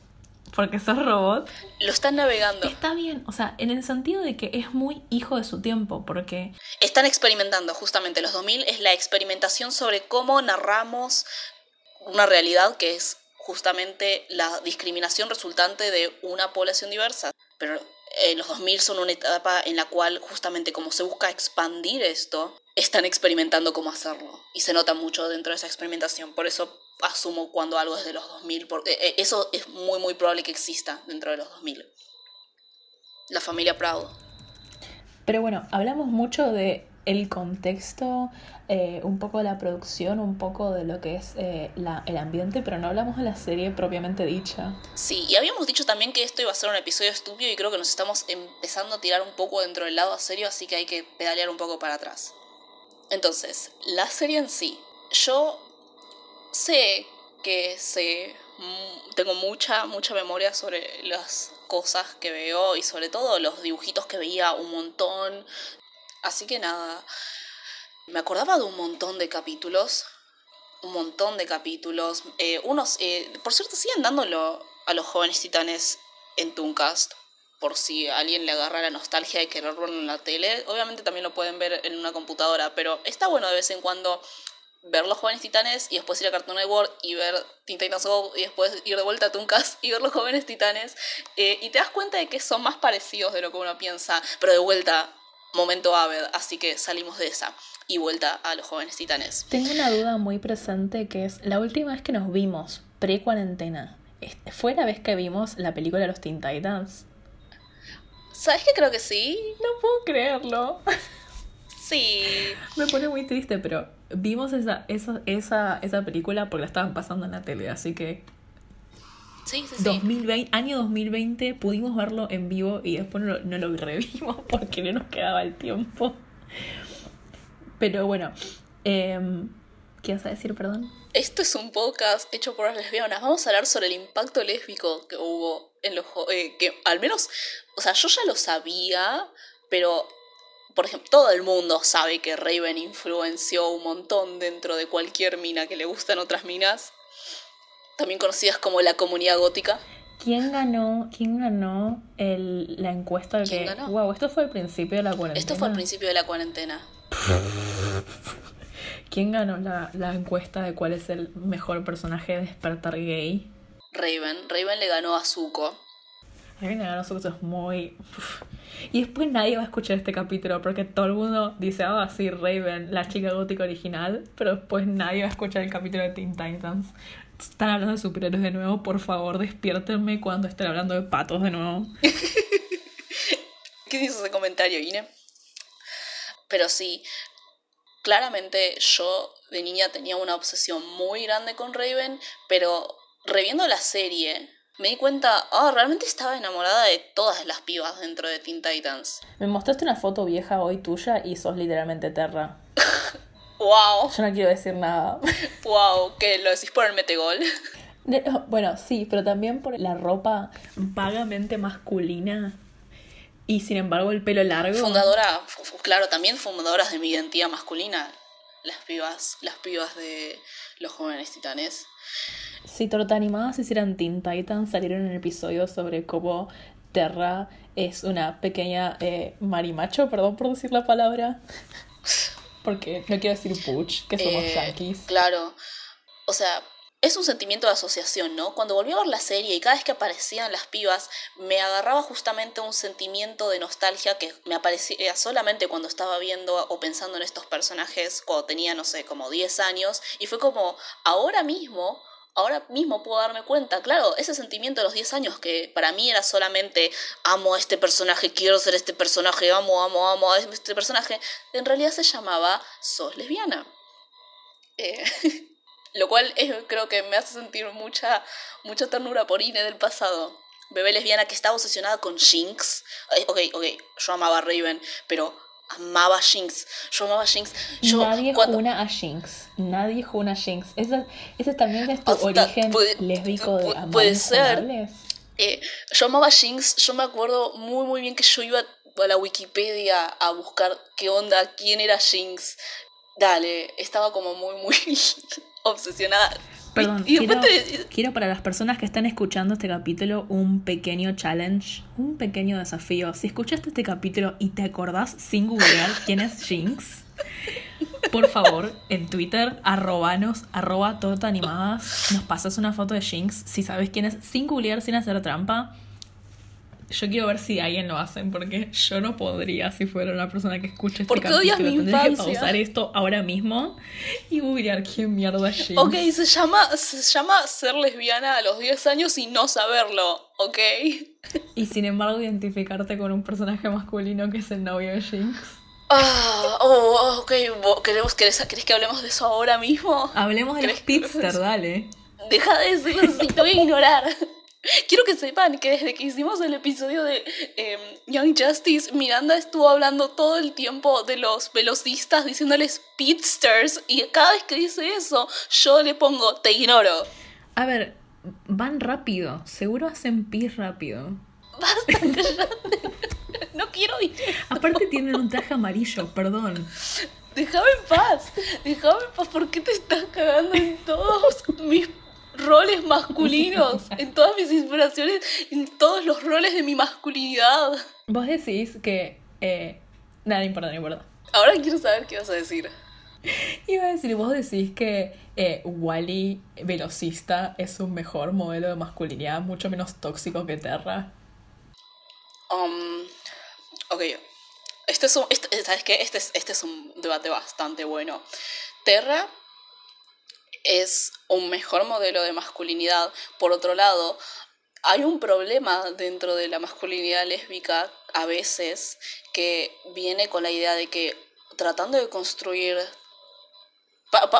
porque sos robot. Lo están navegando. Está bien, o sea, en el sentido de que es muy hijo de su tiempo, porque Están experimentando, justamente. Los 2000 es la experimentación sobre cómo narramos una realidad que es justamente la discriminación resultante de una población diversa. Pero eh, los 2000 son una etapa en la cual justamente como se busca expandir esto, están experimentando cómo hacerlo. Y se nota mucho dentro de esa experimentación. Por eso asumo cuando algo es de los 2000, porque eh, eso es muy muy probable que exista dentro de los 2000. La familia Proud. Pero bueno, hablamos mucho de el contexto, eh, un poco de la producción, un poco de lo que es eh, la- el ambiente, pero no hablamos de la serie propiamente dicha. Sí, y habíamos dicho también que esto iba a ser un episodio estúpido y creo que nos estamos empezando a tirar un poco dentro del lado serio, así que hay que pedalear un poco para atrás. Entonces, la serie en sí. Yo sé que sé, tengo mucha, mucha memoria sobre las cosas que veo y sobre todo los dibujitos que veía un montón. Así que nada, me acordaba de un montón de capítulos un montón de capítulos. Eh, unos, eh, por cierto, siguen dándolo a los jóvenes titanes en Tooncast. Por si alguien le agarra la nostalgia de querer verlo en la tele. Obviamente también lo pueden ver en una computadora, pero está bueno de vez en cuando ver los jóvenes titanes y después ir a Cartoon Network y ver Teen Titans Go y después ir de vuelta a Tooncast y ver los jóvenes titanes. Eh, y te das cuenta de que son más parecidos de lo que uno piensa, pero de vuelta, momento Aved, así que salimos de esa y vuelta a los jóvenes titanes. Tengo una duda muy presente que es la última vez que nos vimos, pre-cuarentena, ¿fue la vez que vimos la película de los Teen Titans? ¿Sabes qué creo que sí? No puedo creerlo. Sí. Me pone muy triste, pero vimos esa, esa, esa, esa película porque la estaban pasando en la tele, así que Sí, sí, sí. 2020, año 2020 pudimos verlo en vivo y después no, lo- no lo revimos porque no nos quedaba el tiempo. Pero bueno, em, ¿qué vas a decir, perdón? Esto es un podcast hecho por las lesbianas. Vamos a hablar sobre el impacto lésbico que hubo en los... eh, que al menos, o sea, yo ya lo sabía, pero, por ejemplo, todo el mundo sabe que Raven influenció un montón dentro de cualquier mina que le gustan otras minas, también conocidas como la comunidad gótica. ¿Quién ganó, quién ganó el, la encuesta ¿Quién que... ganó? Wow, esto fue al principio de la cuarentena. Esto fue al principio de la cuarentena. ¿Quién ganó la, la encuesta de cuál es el mejor personaje de despertar gay? Raven. Raven le ganó a Zuko. A mí me ganó eso es muy... uf. Y después nadie va a escuchar este capítulo porque todo el mundo dice, ah, sí, Raven, la chica gótica original, pero después nadie va a escuchar el capítulo de Teen Titans. Están hablando de superhéroes de nuevo, por favor, despiértenme cuando estén hablando de patos de nuevo. ¿Qué dice ese comentario, Ine? Pero sí, claramente yo de niña tenía una obsesión muy grande con Raven, pero reviendo la serie me di cuenta, ah, realmente estaba enamorada de todas las pibas dentro de Teen Titans. Me mostraste una foto vieja hoy tuya y sos literalmente Terra. ¡Wow! Yo no quiero decir nada. ¡Wow! ¿Qué? ¿Lo decís por el metegol? De- bueno, sí, pero también por la ropa vagamente masculina y sin embargo el pelo largo. Fundadora, fu- fu- claro, también fundadoras de mi identidad masculina. Las pibas, las pibas de los jóvenes titanes. Si te animadas hicieran Teen Titans, salieron un episodio sobre cómo Terra es una pequeña eh, marimacho, perdón por decir la palabra. Porque no quiero decir butch, que somos Eh, yankees. Claro. O sea, es un sentimiento de asociación, ¿no? Cuando volví a ver la serie y cada vez que aparecían las pibas, me agarraba justamente un sentimiento de nostalgia que me aparecía solamente cuando estaba viendo o pensando en estos personajes cuando tenía, no sé, como 10 años. Y fue como, ahora mismo, ahora mismo puedo darme cuenta, claro, ese sentimiento de los 10 años que para mí era solamente amo a este personaje, quiero ser este personaje, amo, amo, amo a este personaje, en realidad se llamaba sos lesbiana. Eh, lo cual creo que me hace sentir mucha, mucha ternura por Ine del pasado. Bebé lesbiana que estaba obsesionada con Jinx. Eh, ok, ok, yo amaba a Raven, pero amaba a Jinx. Yo amaba Jinx. Yo, Nadie juna a Jinx. Nadie juna a Jinx. Ese, ese también es tu origen puede, lésbico de amar Puede ser. Eh, yo amaba Jinx. Yo me acuerdo muy, muy bien que yo iba a la Wikipedia a buscar qué onda, quién era Jinx. Dale, estaba como muy, muy obsesionada. Perdón, quiero, para las personas que están escuchando este capítulo un pequeño challenge, un pequeño desafío. Si escuchaste este capítulo y te acordás sin googlear quién es Jinx, por favor, en Twitter, arrobanos, arroba animadas, nos pasas una foto de Jinx si sabes quién es, sin googlear, sin hacer trampa. Yo quiero ver si alguien lo hacen, porque yo no podría si fuera una persona que escuche este porque capítulo. Mi Tendría que pausar esto ahora mismo y googlear quién mierda es Ok, se llama, se llama ser lesbiana a los 10 años y no saberlo, ¿ok? Y sin embargo identificarte con un personaje masculino que es el novio de Jinx. Ah, oh, ok. ¿Queremos, querés, ¿Querés que hablemos de eso ahora mismo? Hablemos de los dale. Deja de decirlo, si te voy a ignorar. Quiero que sepan que desde que hicimos el episodio de em, Young Justice, Miranda estuvo hablando todo el tiempo de los velocistas, diciéndoles pitsters, y cada vez que dice eso, yo le pongo te ignoro. A ver, van rápido, seguro hacen pis rápido. Basta, No quiero ir. Aparte tienen un traje amarillo, perdón. Déjame en paz, déjame en paz, ¿por qué te estás cagando en todos mis roles masculinos, en todas mis inspiraciones, en todos los roles de mi masculinidad. Vos decís que... Eh, nada, no importa, no importa. Ahora quiero saber qué vas a decir. Iba a decir, vos decís que eh, Wally velocista es un mejor modelo de masculinidad, mucho menos tóxico que Terra. Um, ok. Este es un, este, ¿Sabes qué? Este es, este es un debate bastante bueno. Terra es un mejor modelo de masculinidad. Por otro lado, hay un problema dentro de la masculinidad lésbica a veces que viene con la idea de que tratando de construir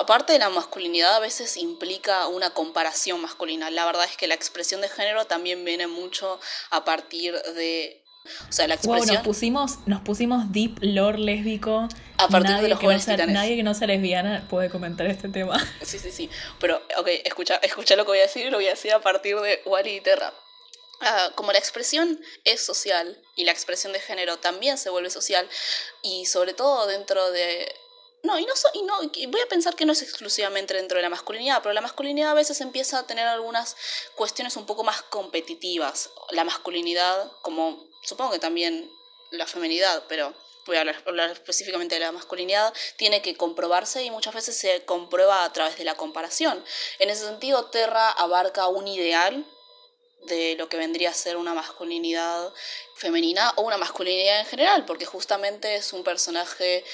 parte de la masculinidad a veces implica una comparación masculina. La verdad es que la expresión de género también viene mucho a partir de o sea, la expresión... nos pusimos, nos pusimos deep lore lésbico. A partir de los jóvenes no Nadie que no sea lesbiana puede comentar este tema. Sí, sí, sí. Pero, ok, escucha, escucha lo que voy a decir y lo voy a decir a partir de Wally y Terra. Ah, como la expresión es social y la expresión de género también se vuelve social y sobre todo dentro de no, y no, y no voy a pensar que no es exclusivamente dentro de la masculinidad, pero la masculinidad a veces empieza a tener algunas cuestiones un poco más competitivas. La masculinidad, como supongo que también la feminidad, pero voy a hablar, específicamente de la masculinidad, tiene que comprobarse y muchas veces se comprueba a través de la comparación. En ese sentido, Terra abarca un ideal de lo que vendría a ser una masculinidad femenina o una masculinidad en general, porque justamente es un personaje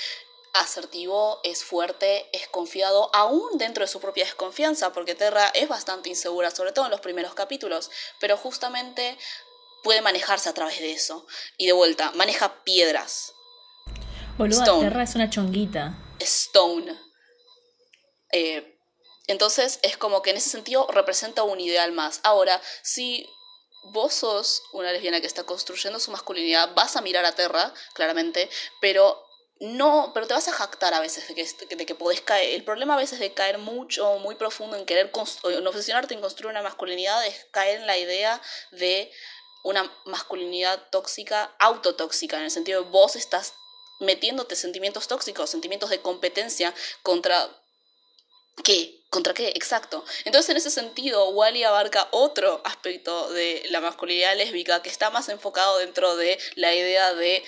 asertivo, es fuerte, es confiado, aún dentro de su propia desconfianza, porque Terra es bastante insegura, sobre todo en los primeros capítulos, pero justamente puede manejarse a través de eso. Y de vuelta, maneja piedras. Boluda, Terra es una chonguita. Stone. Eh, entonces es como que en ese sentido representa un ideal más. Ahora, si vos sos una lesbiana que está construyendo su masculinidad, vas a mirar a Terra, claramente, pero no, pero te vas a jactar a veces de que, de que podés caer. El problema a veces de caer mucho, muy profundo en querer en obsesionarte en construir una masculinidad es caer en la idea de una masculinidad tóxica, autotóxica, en el sentido de vos estás metiéndote sentimientos tóxicos, sentimientos de competencia contra qué, contra qué, exacto. Entonces en ese sentido Wally abarca otro aspecto de la masculinidad lésbica que está más enfocado dentro de la idea de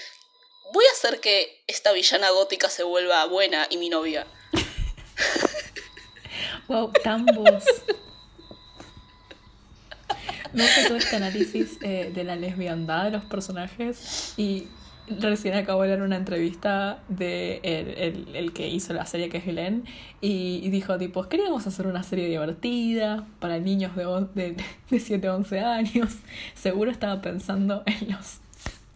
voy a hacer que esta villana gótica se vuelva buena y mi novia. wow, tan vos. No sé todo este análisis eh, de la lesbiandad de los personajes y recién acabo de leer una entrevista de el, que hizo la serie que es Helen y, dijo tipo queríamos hacer una serie divertida para niños de, de, de 7 a 11 años seguro estaba pensando en los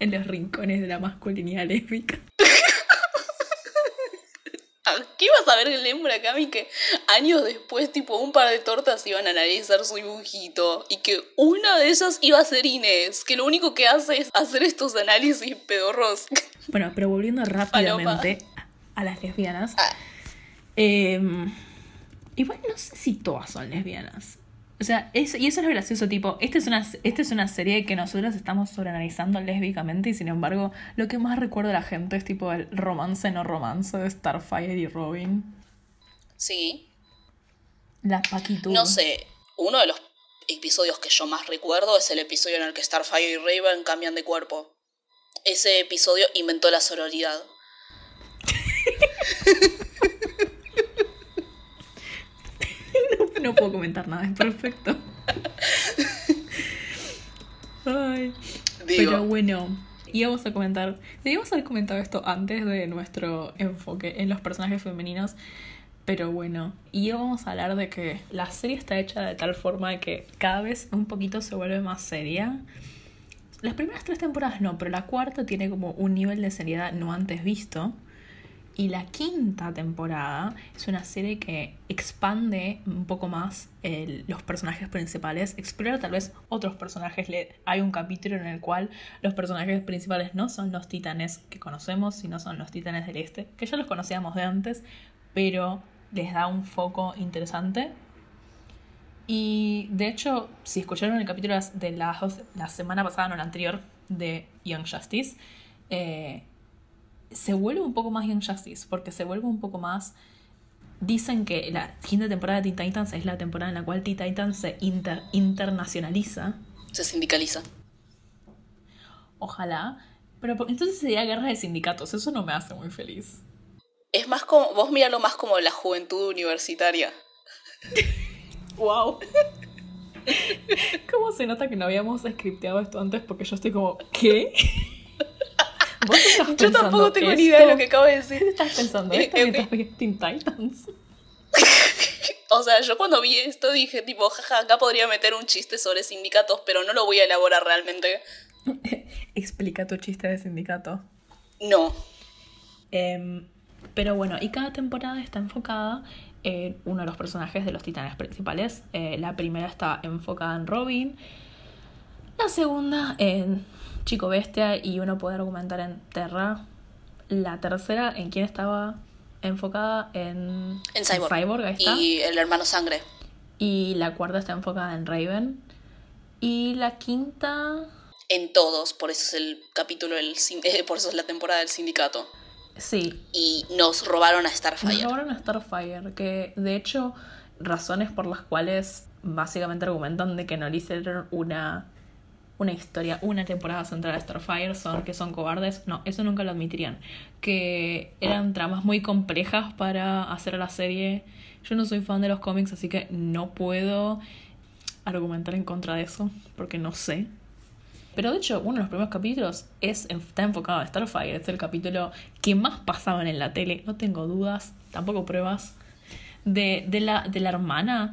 en los rincones de la masculinidad lésbica ¿Qué ibas a ver el acá Murakami que años después, tipo un par de tortas, iban a analizar su dibujito? Y que una de esas iba a ser Inés, que lo único que hace es hacer estos análisis pedorros. Bueno, pero volviendo rápidamente a las lesbianas. Ah. em, igual no sé si todas son lesbianas. O sea, y eso es lo gracioso, tipo, esta es, una, esta es una serie que nosotros estamos sobreanalizando lésbicamente y sin embargo, lo que más recuerda a la gente es tipo el romance no romance de Starfire y Robin. Sí. La paquitud. No sé, uno de los episodios que yo más recuerdo es el episodio en el que Starfire y Raven cambian de cuerpo. Ese episodio inventó la sororidad. no, puedo comentar nada, es perfecto. Ay. Digo, Pero bueno, íbamos a comentar. Debíamos haber comentado esto antes de nuestro enfoque en los personajes femeninos. Pero bueno, y vamos a hablar de que la serie está hecha de tal forma de que cada vez un poquito se vuelve más seria. Las primeras tres temporadas no, pero la cuarta tiene como un nivel de seriedad no antes visto. Y la quinta temporada es una serie que expande un poco más el- los personajes principales, explora tal vez otros personajes. Le- hay un capítulo en el cual los personajes principales no son los titanes que conocemos, sino son los titanes del este, que ya los conocíamos de antes, pero les da un foco interesante. Y de hecho, si escucharon el capítulo de la, la semana pasada, no la anterior, de Young Justice, eh, se vuelve un poco más Young Justice, porque se vuelve un poco más... Dicen que la quinta temporada de Teen Titans es la temporada en la cual Teen Titans se inter- internacionaliza. se sindicaliza. Ojalá. Pero entonces sería guerra de sindicatos. Eso no me hace muy feliz. Es más como, vos míralo más como la juventud universitaria. ¡Wow! ¿Cómo se nota que no habíamos scripteado esto antes? Porque yo estoy como, ¿qué? ¿Vos estás Yo pensando tampoco tengo ni esto? idea de lo que acabo de ¿Qué decir. estás pensando Eh, esto eh, Teen Titans? O sea, yo cuando vi esto dije tipo, jaja, acá podría meter un chiste sobre sindicatos, pero no lo voy a elaborar realmente. Explica tu chiste de sindicato. No. Em, pero bueno, y cada temporada está enfocada en uno de los personajes de los titanes principales. Eh, la primera está enfocada en Robin. La segunda en Chico Bestia y uno puede argumentar en Terra. La tercera en quién estaba enfocada en, En Cyborg. ahí está. Y el hermano sangre. Y la cuarta está enfocada en Raven. Y la quinta... En todos, por eso es el capítulo del eh, por eso es la temporada del sindicato. Sí, Y nos robaron a Nos Starfire. robaron a Starfire, que de hecho, razones por las cuales básicamente argumentan de que no le hicieron una, una historia, una temporada central a Starfire son que son cobardes. No, eso nunca lo admitirían. Que eran tramas muy complejas para hacer la serie. Yo no soy fan de los cómics, así que no puedo argumentar en contra de eso, porque no sé. Pero de hecho, uno de los primeros capítulos es, está enfocado a Starfire. Es el capítulo que más pasaban en la tele. No tengo dudas, tampoco pruebas. De, de, la, de la hermana.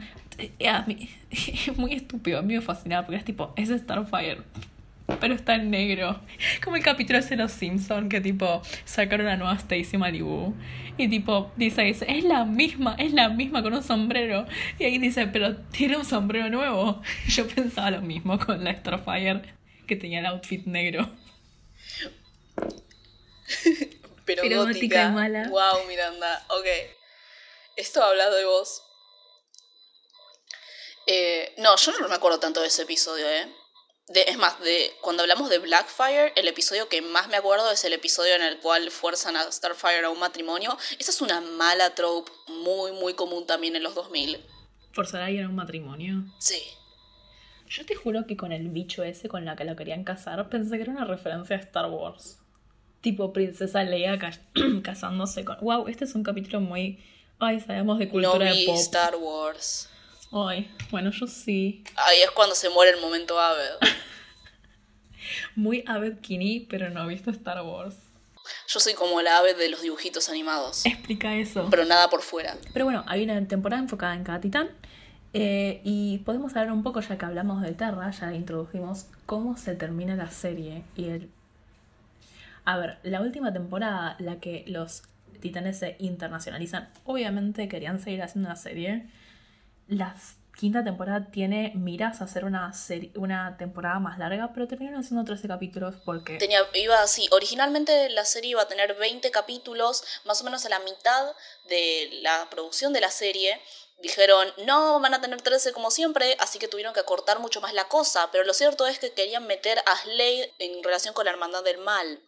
Eh, a mí- Es muy estúpido. A mí me fascinaba porque es tipo, es Starfire. Pero está en negro. Como el capítulo ese de los Simpsons que tipo sacaron a nueva Stacy Malibu. Y tipo dice, dice, es la misma, es la misma con un sombrero. Y ahí dice, pero tiene un sombrero nuevo. Yo pensaba lo mismo con la Starfire que tenía el outfit negro. Pero, Pero gótica gótica. y mala. Wow, Miranda. Ok. Esto hablado de vos. Eh, no, yo no me acuerdo tanto de ese episodio, ¿eh? De, es más, de cuando hablamos de Blackfire, el episodio que más me acuerdo es el episodio en el cual fuerzan a Starfire a un matrimonio. Esa es una mala trope muy, muy común también en los 2000. Forzar a alguien a un matrimonio. Sí. Yo te juro que con el bicho ese con la que lo querían casar, pensé que era una referencia a Star Wars. Tipo Princesa Leia ca- casándose con. Wow, este es un capítulo muy. Ay, sabemos de No cultura de pop. Star Wars. Ay, bueno, yo sí. Ahí es cuando se muere el momento Abed. Muy Abed Kinney, pero no he visto Star Wars. Yo soy como la Abed de los dibujitos animados. Explica eso. Pero nada por fuera. Pero bueno, hay una temporada enfocada en cada titán. eh, y podemos hablar un poco, ya que hablamos de Terra, ya introdujimos cómo se termina la serie. Y el... A ver, la última temporada, la que los titanes se internacionalizan, obviamente querían seguir haciendo la serie. Las quinta temporada tiene miras a hacer una, serie, una temporada más larga, pero terminaron haciendo 13 capítulos porque... Tenía, iba así, originalmente la serie iba a tener 20 capítulos, más o menos a la mitad de la producción de la serie. Dijeron, no, van a tener 13 como siempre, así que tuvieron que acortar mucho más la cosa, pero lo cierto es que querían meter a Slade en relación con la Hermandad del Mal,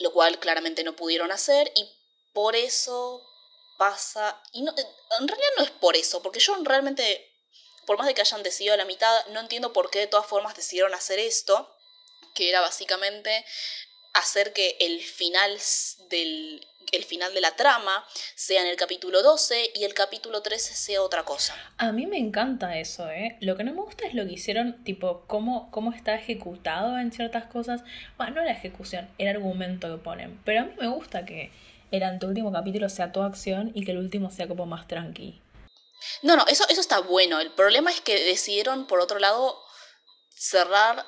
lo cual claramente no pudieron hacer y por eso pasa. Y no, en realidad no es por eso, porque yo realmente, por más de que hayan decidido la mitad, no entiendo por qué de todas formas decidieron hacer esto, que era básicamente hacer que el final del el final de la trama sea en el capítulo 12 y el capítulo 13 sea otra cosa. A mí me encanta eso, ¿eh? Lo que no me gusta es lo que hicieron, tipo, cómo, cómo está ejecutado en ciertas cosas. Bueno, no la ejecución, el argumento que ponen. Pero a mí me gusta que el anteúltimo capítulo sea toda acción y que el último sea como más tranqui. No, no, eso, eso está bueno. El problema es que decidieron, por otro lado, cerrar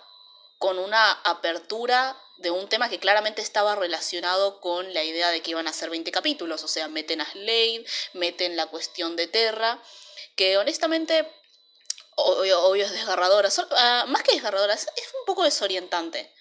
con una apertura de un tema que claramente estaba relacionado con la idea de que iban a ser 20 capítulos. O sea, meten a Slade, meten la cuestión de Terra, que honestamente, obvio, es desgarradora. Ah, más que desgarradora, es un poco desorientante.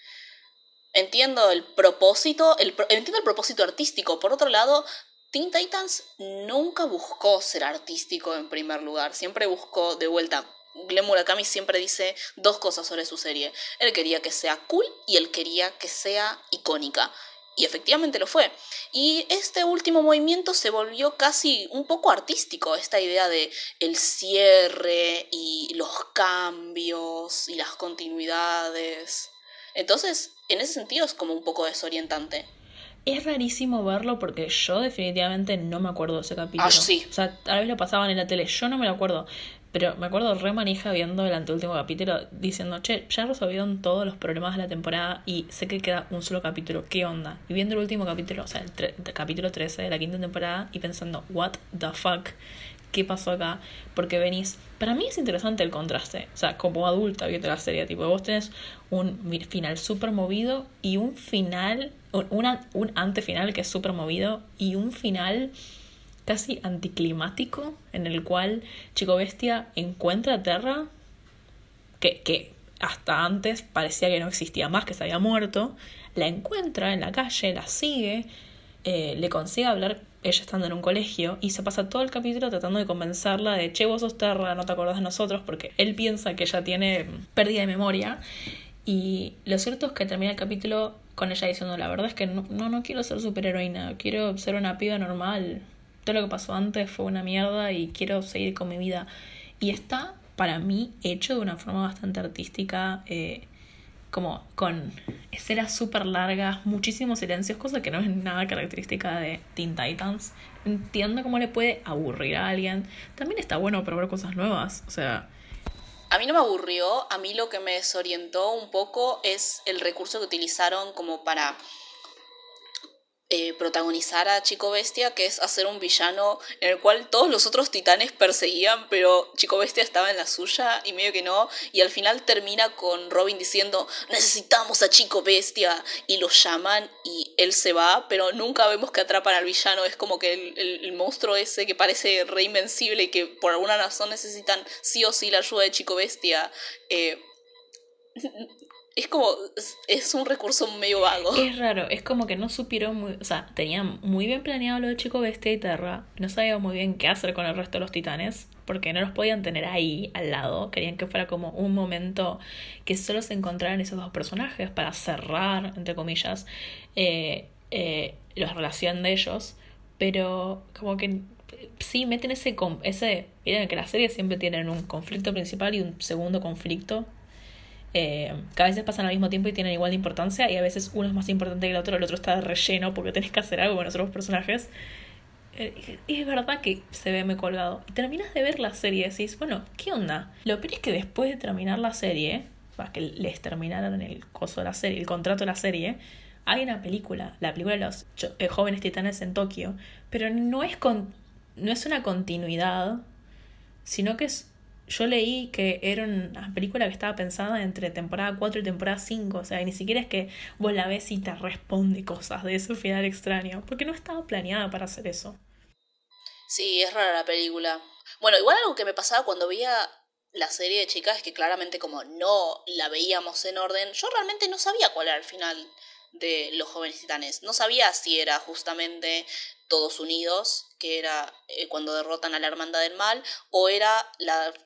Entiendo el propósito, el, entiendo el propósito artístico. Por otro lado, Teen Titans nunca buscó ser artístico en primer lugar. Siempre buscó, de vuelta, Glenn Murakami siempre dice dos cosas sobre su serie. Él quería que sea cool y él quería que sea icónica. Y efectivamente lo fue. Y este último movimiento se volvió casi un poco artístico, esta idea de el cierre y los cambios y las continuidades. Entonces, en ese sentido es como un poco desorientante. Es rarísimo verlo porque yo definitivamente no me acuerdo de ese capítulo. Ah, sí. O sea, tal vez lo pasaban en la tele, yo no me lo acuerdo. Pero me acuerdo re manija viendo el anteúltimo capítulo diciendo, che, ya resolvieron todos los problemas de la temporada y sé que queda un solo capítulo, ¿qué onda? Y viendo el último capítulo, o sea, el, capítulo 13 de la quinta temporada y pensando, what the fuck, ¿qué pasó acá? Porque venís, para mí es interesante el contraste, o sea, como adulta viendo la serie, tipo, vos tenés un final súper movido y un final, una, un antefinal que es súper movido y un final casi anticlimático en el cual Chico Bestia encuentra a Terra, que, que hasta antes parecía que no existía más, que se había muerto, la encuentra en la calle, la sigue, eh, le consigue hablar ella estando en un colegio y se pasa todo el capítulo tratando de convencerla de che vos sos Terra, no te acordás de nosotros porque él piensa que ella tiene pérdida de memoria. Y lo cierto es que termina el capítulo con ella diciendo la verdad es que no, no, no quiero ser superheroína, quiero ser una piba normal, todo lo que pasó antes fue una mierda y quiero seguir con mi vida y está para mí hecho de una forma bastante artística eh, como con escenas súper largas, muchísimos silencios, cosa que no es nada característica de Teen Titans. Entiendo cómo le puede aburrir a alguien. También está bueno probar cosas nuevas, o sea... A mí no me aburrió, a mí lo que me desorientó un poco es el recurso que utilizaron como para eh, protagonizar a Chico Bestia, que es hacer un villano en el cual todos los otros titanes perseguían, pero Chico Bestia estaba en la suya y medio que no, y al final termina con Robin diciendo, necesitamos a Chico Bestia, y lo llaman y él se va, pero nunca vemos que atrapan al villano, es como que el, monstruo ese que parece re invencible y que por alguna razón necesitan sí o sí la ayuda de Chico Bestia. Eh, es como, es un recurso medio vago. Es raro, es como que no supieron muy, o sea, tenían muy bien planeado lo de Chico Bestia y Terra, no sabían muy bien qué hacer con el resto de los titanes, porque no los podían tener ahí al lado, querían que fuera como un momento que solo se encontraran esos dos personajes para cerrar, entre comillas, eh, eh, la relación de ellos, pero como que sí meten ese, ese, miren que las series siempre tienen un conflicto principal y un segundo conflicto eh, que a veces pasan al mismo tiempo y tienen igual de importancia y a veces uno es más importante que el otro, el otro está de relleno porque tenés que hacer algo con los otros personajes. Eh, es verdad que se ve muy colgado. Y terminas de ver la serie y decís, bueno, ¿qué onda? Lo peor es que después de terminar la serie, para que les terminaron el coso de la serie, el contrato de la serie, hay una película, la película de los eh, jóvenes titanes en Tokio, pero no es, con, no es una continuidad, sino que es yo leí que era una película que estaba pensada entre temporada 4 y temporada 5, o sea, ni siquiera es que vos la ves y te responde cosas de ese final extraño, porque no estaba planeada para hacer eso. Sí, es rara la película. Bueno, igual algo que me pasaba cuando veía la serie de chicas es que claramente como no la veíamos en orden, yo realmente no sabía cuál era el final de los jóvenes titanes. No sabía si era justamente todos unidos, que era eh, cuando derrotan a la hermandad del mal, o era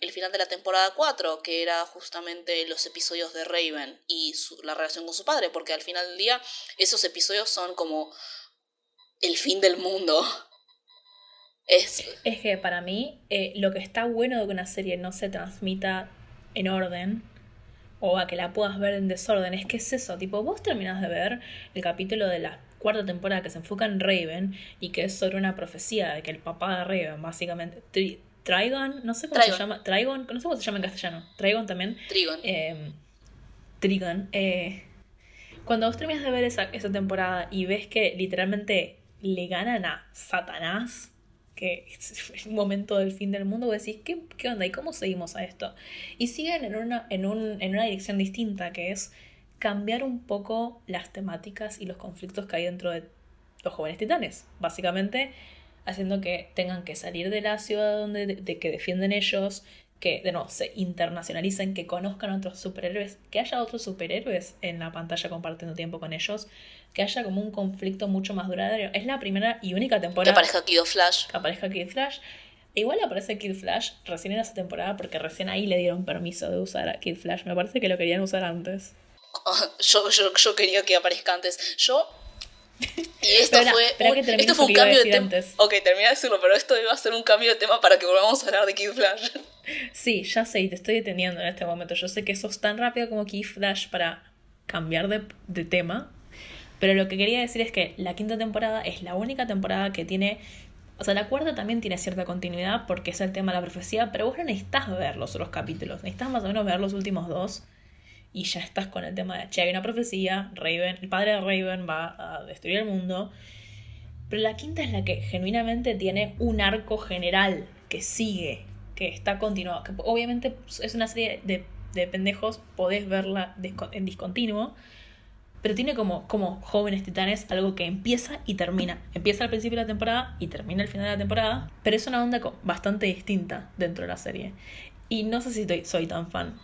el final de la temporada 4, que era justamente los episodios de Raven y la relación con su padre, porque al final del día esos episodios son como el fin del mundo. Es, es que para mí eh, lo que está bueno de que una serie no se transmita en orden o a que la puedas ver en desorden es que es eso, tipo vos terminás de ver el capítulo de la cuarta temporada que se enfoca en Raven y que es sobre una profecía de que el papá de Raven básicamente Trigon, no sé cómo se llama, Trigon, no sé cómo se llama en castellano, Trigon también. Trigon. Eh, Trigon. Eh, cuando vos terminas de ver esa, esa temporada y ves que literalmente le ganan a Satanás, que es un momento del fin del mundo, vos decís, ¿qué, qué onda? ¿Y cómo seguimos a esto? Y siguen en una, en, un, en una dirección distinta, que es cambiar un poco las temáticas y los conflictos que hay dentro de los jóvenes titanes. Básicamente, haciendo que tengan que salir de la ciudad donde de que defienden ellos, que de nuevo se internacionalicen, que conozcan a otros superhéroes, que haya otros superhéroes en la pantalla compartiendo tiempo con ellos, que haya como un conflicto mucho más duradero. Es la primera y única temporada. Que aparezca Kid Flash. Que aparezca Kid Flash. igual aparece Kid Flash recién en esa temporada porque recién ahí le dieron permiso de usar a Kid Flash. Me parece que lo querían usar antes. yo, yo, yo quería que aparezca antes. Yo y esto fue, un, esto fue un cambio de tema. Ok, termina de decirlo, pero esto iba a ser un cambio de tema para que volvamos a hablar de Kid Flash. Sí, ya sé, y te estoy deteniendo en este momento. Yo sé que sos tan rápido como Kid Flash para cambiar de, de tema. Pero lo que quería decir es que la quinta temporada es la única temporada que tiene. O sea, la cuarta también tiene cierta continuidad porque es el tema de la profecía, pero vos no necesitas ver los otros capítulos. Necesitas más o menos ver los últimos dos y ya estás con el tema de, che, hay una profecía, Raven, el padre de Raven va a destruir el mundo. Pero la quinta es la que genuinamente tiene un arco general que sigue, que está continuado. Que obviamente es una serie de, de pendejos, podés verla en discontinuo, pero tiene como, como jóvenes titanes algo que empieza y termina. Empieza al principio de la temporada y termina al final de la temporada, pero es una onda bastante distinta dentro de la serie. Y no sé si soy tan fan.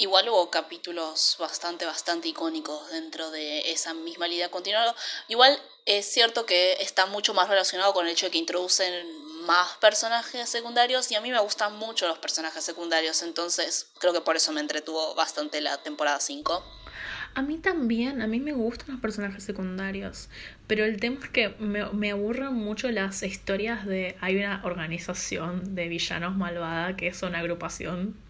Igual hubo capítulos bastante, bastante icónicos dentro de esa misma línea continuada. Igual es cierto que está mucho más relacionado con el hecho de que introducen más personajes secundarios y a mí me gustan mucho los personajes secundarios, entonces creo que por eso me entretuvo bastante la temporada 5. A mí también, a mí me gustan los personajes secundarios, pero el tema es que me, me aburren mucho las historias de hay una organización de villanos malvada que es una agrupación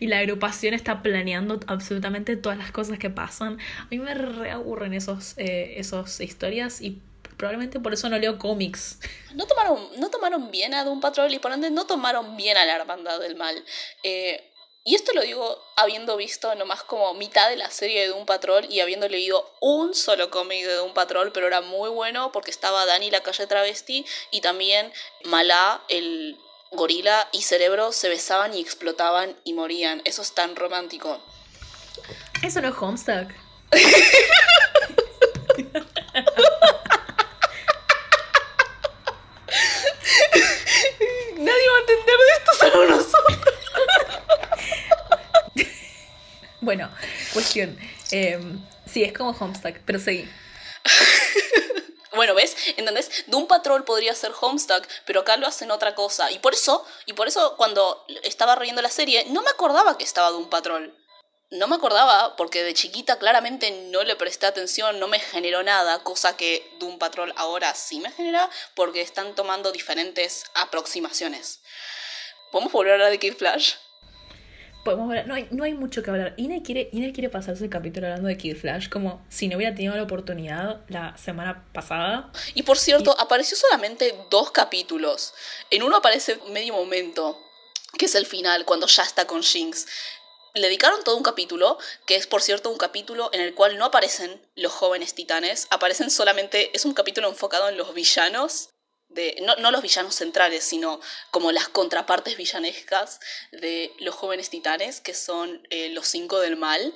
y la agrupación está planeando absolutamente todas las cosas que pasan. A mí me reaburren esos, eh, esos historias y probablemente por eso no leo cómics. No tomaron, no tomaron bien a Doom Patrol y por ende no tomaron bien a la Hermandad del Mal. Eh, y esto lo digo habiendo visto nomás como mitad de la serie de Doom Patrol y habiendo leído un solo cómic de Doom Patrol, pero era muy bueno porque estaba Dani la calle travesti y también Malá, el gorila y cerebro se besaban y explotaban y morían. Eso es tan romántico. Eso no es Homestuck. Nadie va a entender de esto, solo nosotros. bueno, cuestión. Eh, sí, es como Homestuck, pero seguí. Bueno, ¿ves? ¿Entendés? Doom Patrol podría ser Homestuck, pero acá lo hacen otra cosa. Y por eso, y por eso cuando estaba riendo la serie, no me acordaba que estaba Doom Patrol. No me acordaba porque de chiquita claramente no le presté atención, no me generó nada, cosa que Doom Patrol ahora sí me genera porque están tomando diferentes aproximaciones. ¿Podemos volver a hablar de Kid Flash? Podemos hablar, no hay, no hay mucho que hablar. Ine quiere, quiere pasarse el capítulo hablando de Kid Flash como si no hubiera tenido la oportunidad la semana pasada. Y por cierto, apareció solamente dos capítulos. En uno aparece medio momento, que es el final, cuando ya está con Jinx. Le dedicaron todo un capítulo, que es por cierto un capítulo en el cual no aparecen los jóvenes titanes, aparecen solamente, es un capítulo enfocado en los villanos no, los villanos centrales, sino como las contrapartes villanescas de los jóvenes titanes, que son eh, los cinco del mal,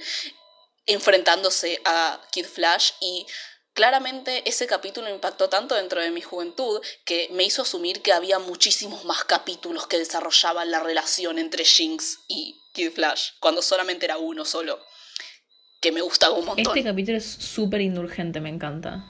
enfrentándose a Kid Flash y claramente ese capítulo impactó tanto dentro de mi juventud que me hizo asumir que había muchísimos más capítulos que desarrollaban la relación entre Jinx y Kid Flash, cuando solamente era uno solo, que me gustaba un montón. Este capítulo es súper indulgente, me encanta.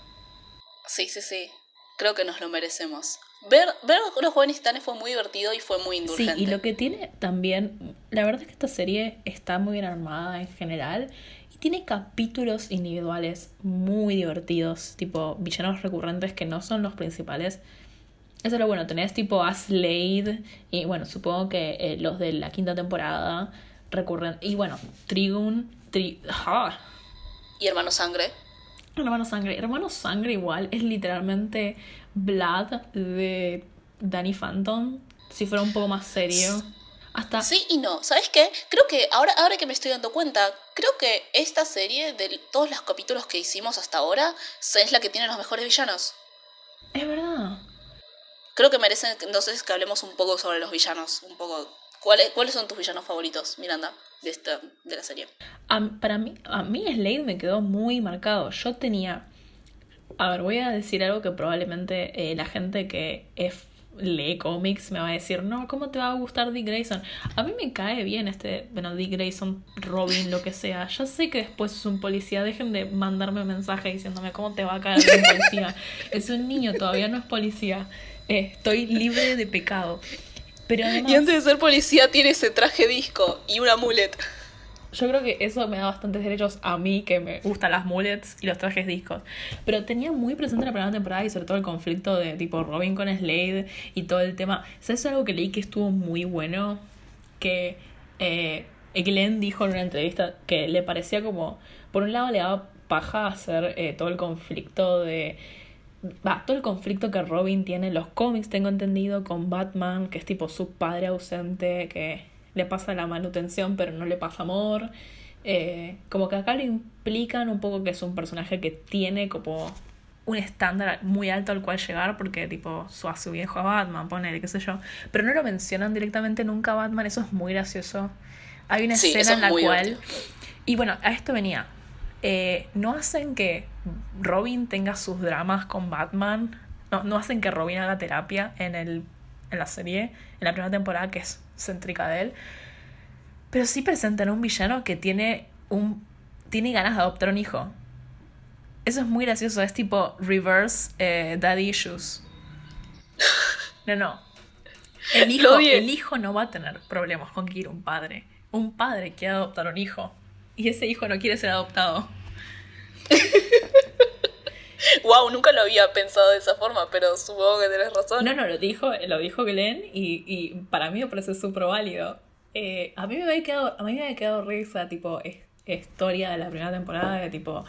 Sí, sí, sí, creo que nos lo merecemos. Ver, ver los jóvenes titanes fue muy divertido y fue muy indulgente. Sí, y lo que tiene también, la verdad es que esta serie está muy bien armada en general tiene capítulos individuales muy divertidos, tipo villanos recurrentes que no son los principales. Eso es lo bueno, tenés tipo a Slade y bueno, supongo que eh, los de la quinta temporada recurren. Y bueno, Trigun, tri y Hermano Sangre. Hermano Sangre. Hermano Sangre igual es literalmente Blood de Danny Phantom. Si fuera un poco más serio. Sí y no. ¿Sabes qué? Creo que ahora, ahora que me estoy dando cuenta, creo que esta serie, de todos los capítulos que hicimos hasta ahora, es la que tiene los mejores villanos. Es verdad. Creo que merecen entonces que hablemos un poco sobre los villanos. Un poco. ¿Cuáles, ¿Cuáles son tus villanos favoritos, Miranda, de, esta, de la serie? para mí, a mí Slade me quedó muy marcado. Yo tenía. A ver, voy a decir algo que probablemente eh, la gente que es lee cómics me va a decir, no, ¿cómo te va a gustar Dick Grayson? A mí me cae bien este, bueno, Dick Grayson, Robin, lo que sea. Ya sé que después es un policía, dejen de mandarme mensajes diciéndome cómo te va a caer un policía. es un niño, todavía no es policía. Eh, estoy libre de pecado. Pero y antes de ser policía tiene ese traje disco y una mulet. Yo creo que eso me da bastantes derechos a mí, que me gustan las mullets y los trajes discos. Pero tenía muy presente la primera temporada y sobre todo el conflicto de tipo Robin con Slade y todo el tema. ¿Sabes algo que leí que estuvo muy bueno? Que eh, Glenn dijo en una entrevista que le parecía como, por un lado le daba paja hacer eh, todo el conflicto de... Va, todo el conflicto que Robin tiene en los cómics, tengo entendido, con Batman, que es tipo su padre ausente, que le pasa la manutención pero no le pasa amor. Eh, como que acá lo implican un poco que es un personaje que tiene como un estándar muy alto al cual llegar porque tipo su, a su viejo a Batman, pone qué sé yo. Pero no lo mencionan directamente nunca a Batman, eso es muy gracioso. Hay una escena en la cual... Y bueno, a esto venía. Eh, no hacen que Robin tenga sus dramas con Batman. No, no hacen que Robin haga terapia en, el, en la serie, en la primera temporada, que es céntrica de él. Pero sí presentan un villano que tiene un. tiene ganas de adoptar un hijo. Eso es muy gracioso, es tipo reverse eh, daddy issues. No, no. El hijo, el hijo no va a tener problemas con que ir un padre. Un padre quiere adoptar un hijo. Y ese hijo no quiere ser adoptado. wow, nunca lo había pensado de esa forma, pero supongo que tenés razón. No, no, lo dijo, lo dijo Glenn y, y para mí me parece súper válido. Eh, a mí me había quedado, a mí me había quedado risa, tipo, historia de la primera temporada de tipo,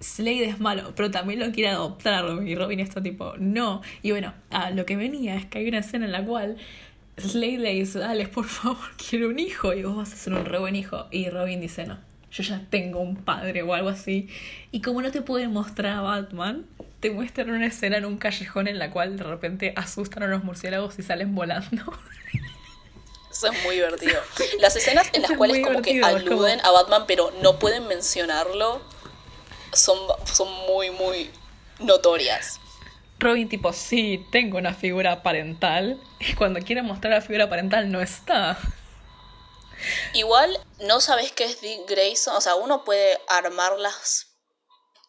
Slade es malo, pero también lo quiere adoptar. Y Robin está tipo, no. Y bueno, a lo que venía es que hay una escena en la cual Slade le dice, dale, por favor, quiero un hijo. Y vos vas a ser un re buen hijo. Y Robin dice, no yo ya tengo un padre o algo así. Y como no te pueden mostrar a Batman, te muestran una escena en un callejón en la cual de repente asustan a los murciélagos y salen volando. Eso es muy divertido. Las escenas en las cuales como que aluden a Batman pero no pueden mencionarlo son, son muy, muy notorias. Robin tipo, sí, tengo una figura parental. Y cuando quiere mostrar la figura parental no está. Igual no sabes qué es Dick Grayson, o sea, uno puede armarlas,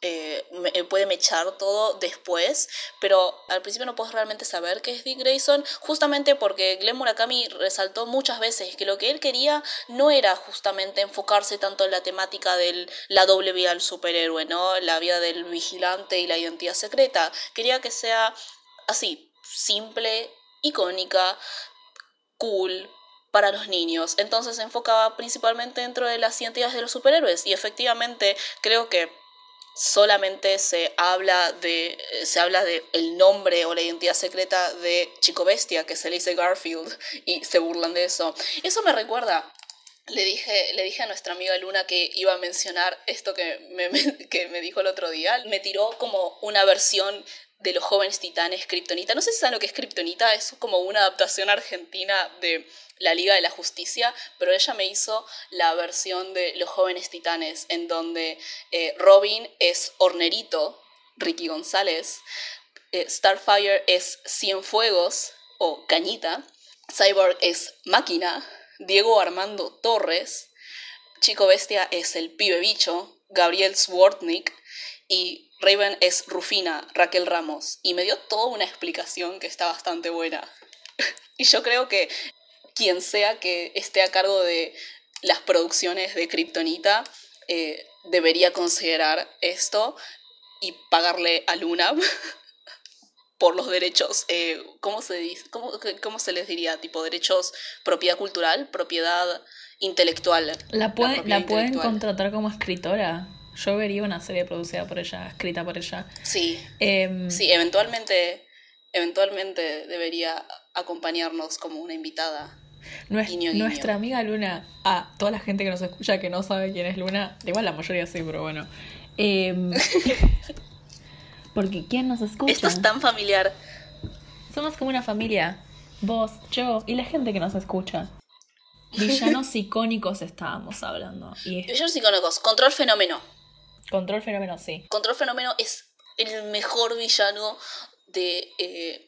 eh, eh, puede mechar todo después, pero al principio no puedes realmente saber qué es Dick Grayson, justamente porque Glenn Murakami resaltó muchas veces que lo que él quería no era justamente enfocarse tanto en la temática de la doble vida del superhéroe, ¿no? La vida del vigilante y la identidad secreta. Quería que sea así, simple, icónica, cool, para los niños. Entonces se enfocaba principalmente dentro de las identidades de los superhéroes y efectivamente creo que solamente se habla de se habla de el nombre o la identidad secreta de Chico Bestia que se le dice Garfield y se burlan de eso. Eso me recuerda le dije, le dije a nuestra amiga Luna que iba a mencionar esto que me, que me dijo el otro día. Me tiró como una versión de los jóvenes titanes Kryptonita. No sé si saben lo que es Kryptonita, es como una adaptación argentina de la Liga de la Justicia, pero ella me hizo la versión de los jóvenes titanes, en donde eh, Robin es hornerito Ricky González, eh, Starfire es Cienfuegos o Cañita, Cyborg es Máquina, Diego Armando Torres, Chico Bestia es el pibe bicho, Gabriel Swartnik y Raven es Rufina, Raquel Ramos. Y me dio toda una explicación que está bastante buena. y yo creo que quien sea que esté a cargo de las producciones de Kryptonita eh, debería considerar esto y pagarle a Luna por los derechos, eh, ¿cómo, se dice? ¿Cómo, ¿Cómo, se les diría? Tipo derechos, propiedad cultural, propiedad intelectual. La, la, pueden contratar como escritora. Yo vería una serie producida por ella, escrita por ella. Sí. Em, sí, eventualmente, eventualmente debería acompañarnos como una invitada. Nuestra, amiga Luna, a toda la gente que nos escucha que no sabe quién es Luna, igual la mayoría sí, pero bueno. Em, porque ¿quién nos escucha? Esto es tan familiar. Somos como una familia. Vos, yo y la gente que nos escucha. Villanos icónicos estábamos hablando. Y Villanos icónicos. Control Fenómeno. Control Fenómeno, sí. Control Fenómeno es el mejor villano de... Eh,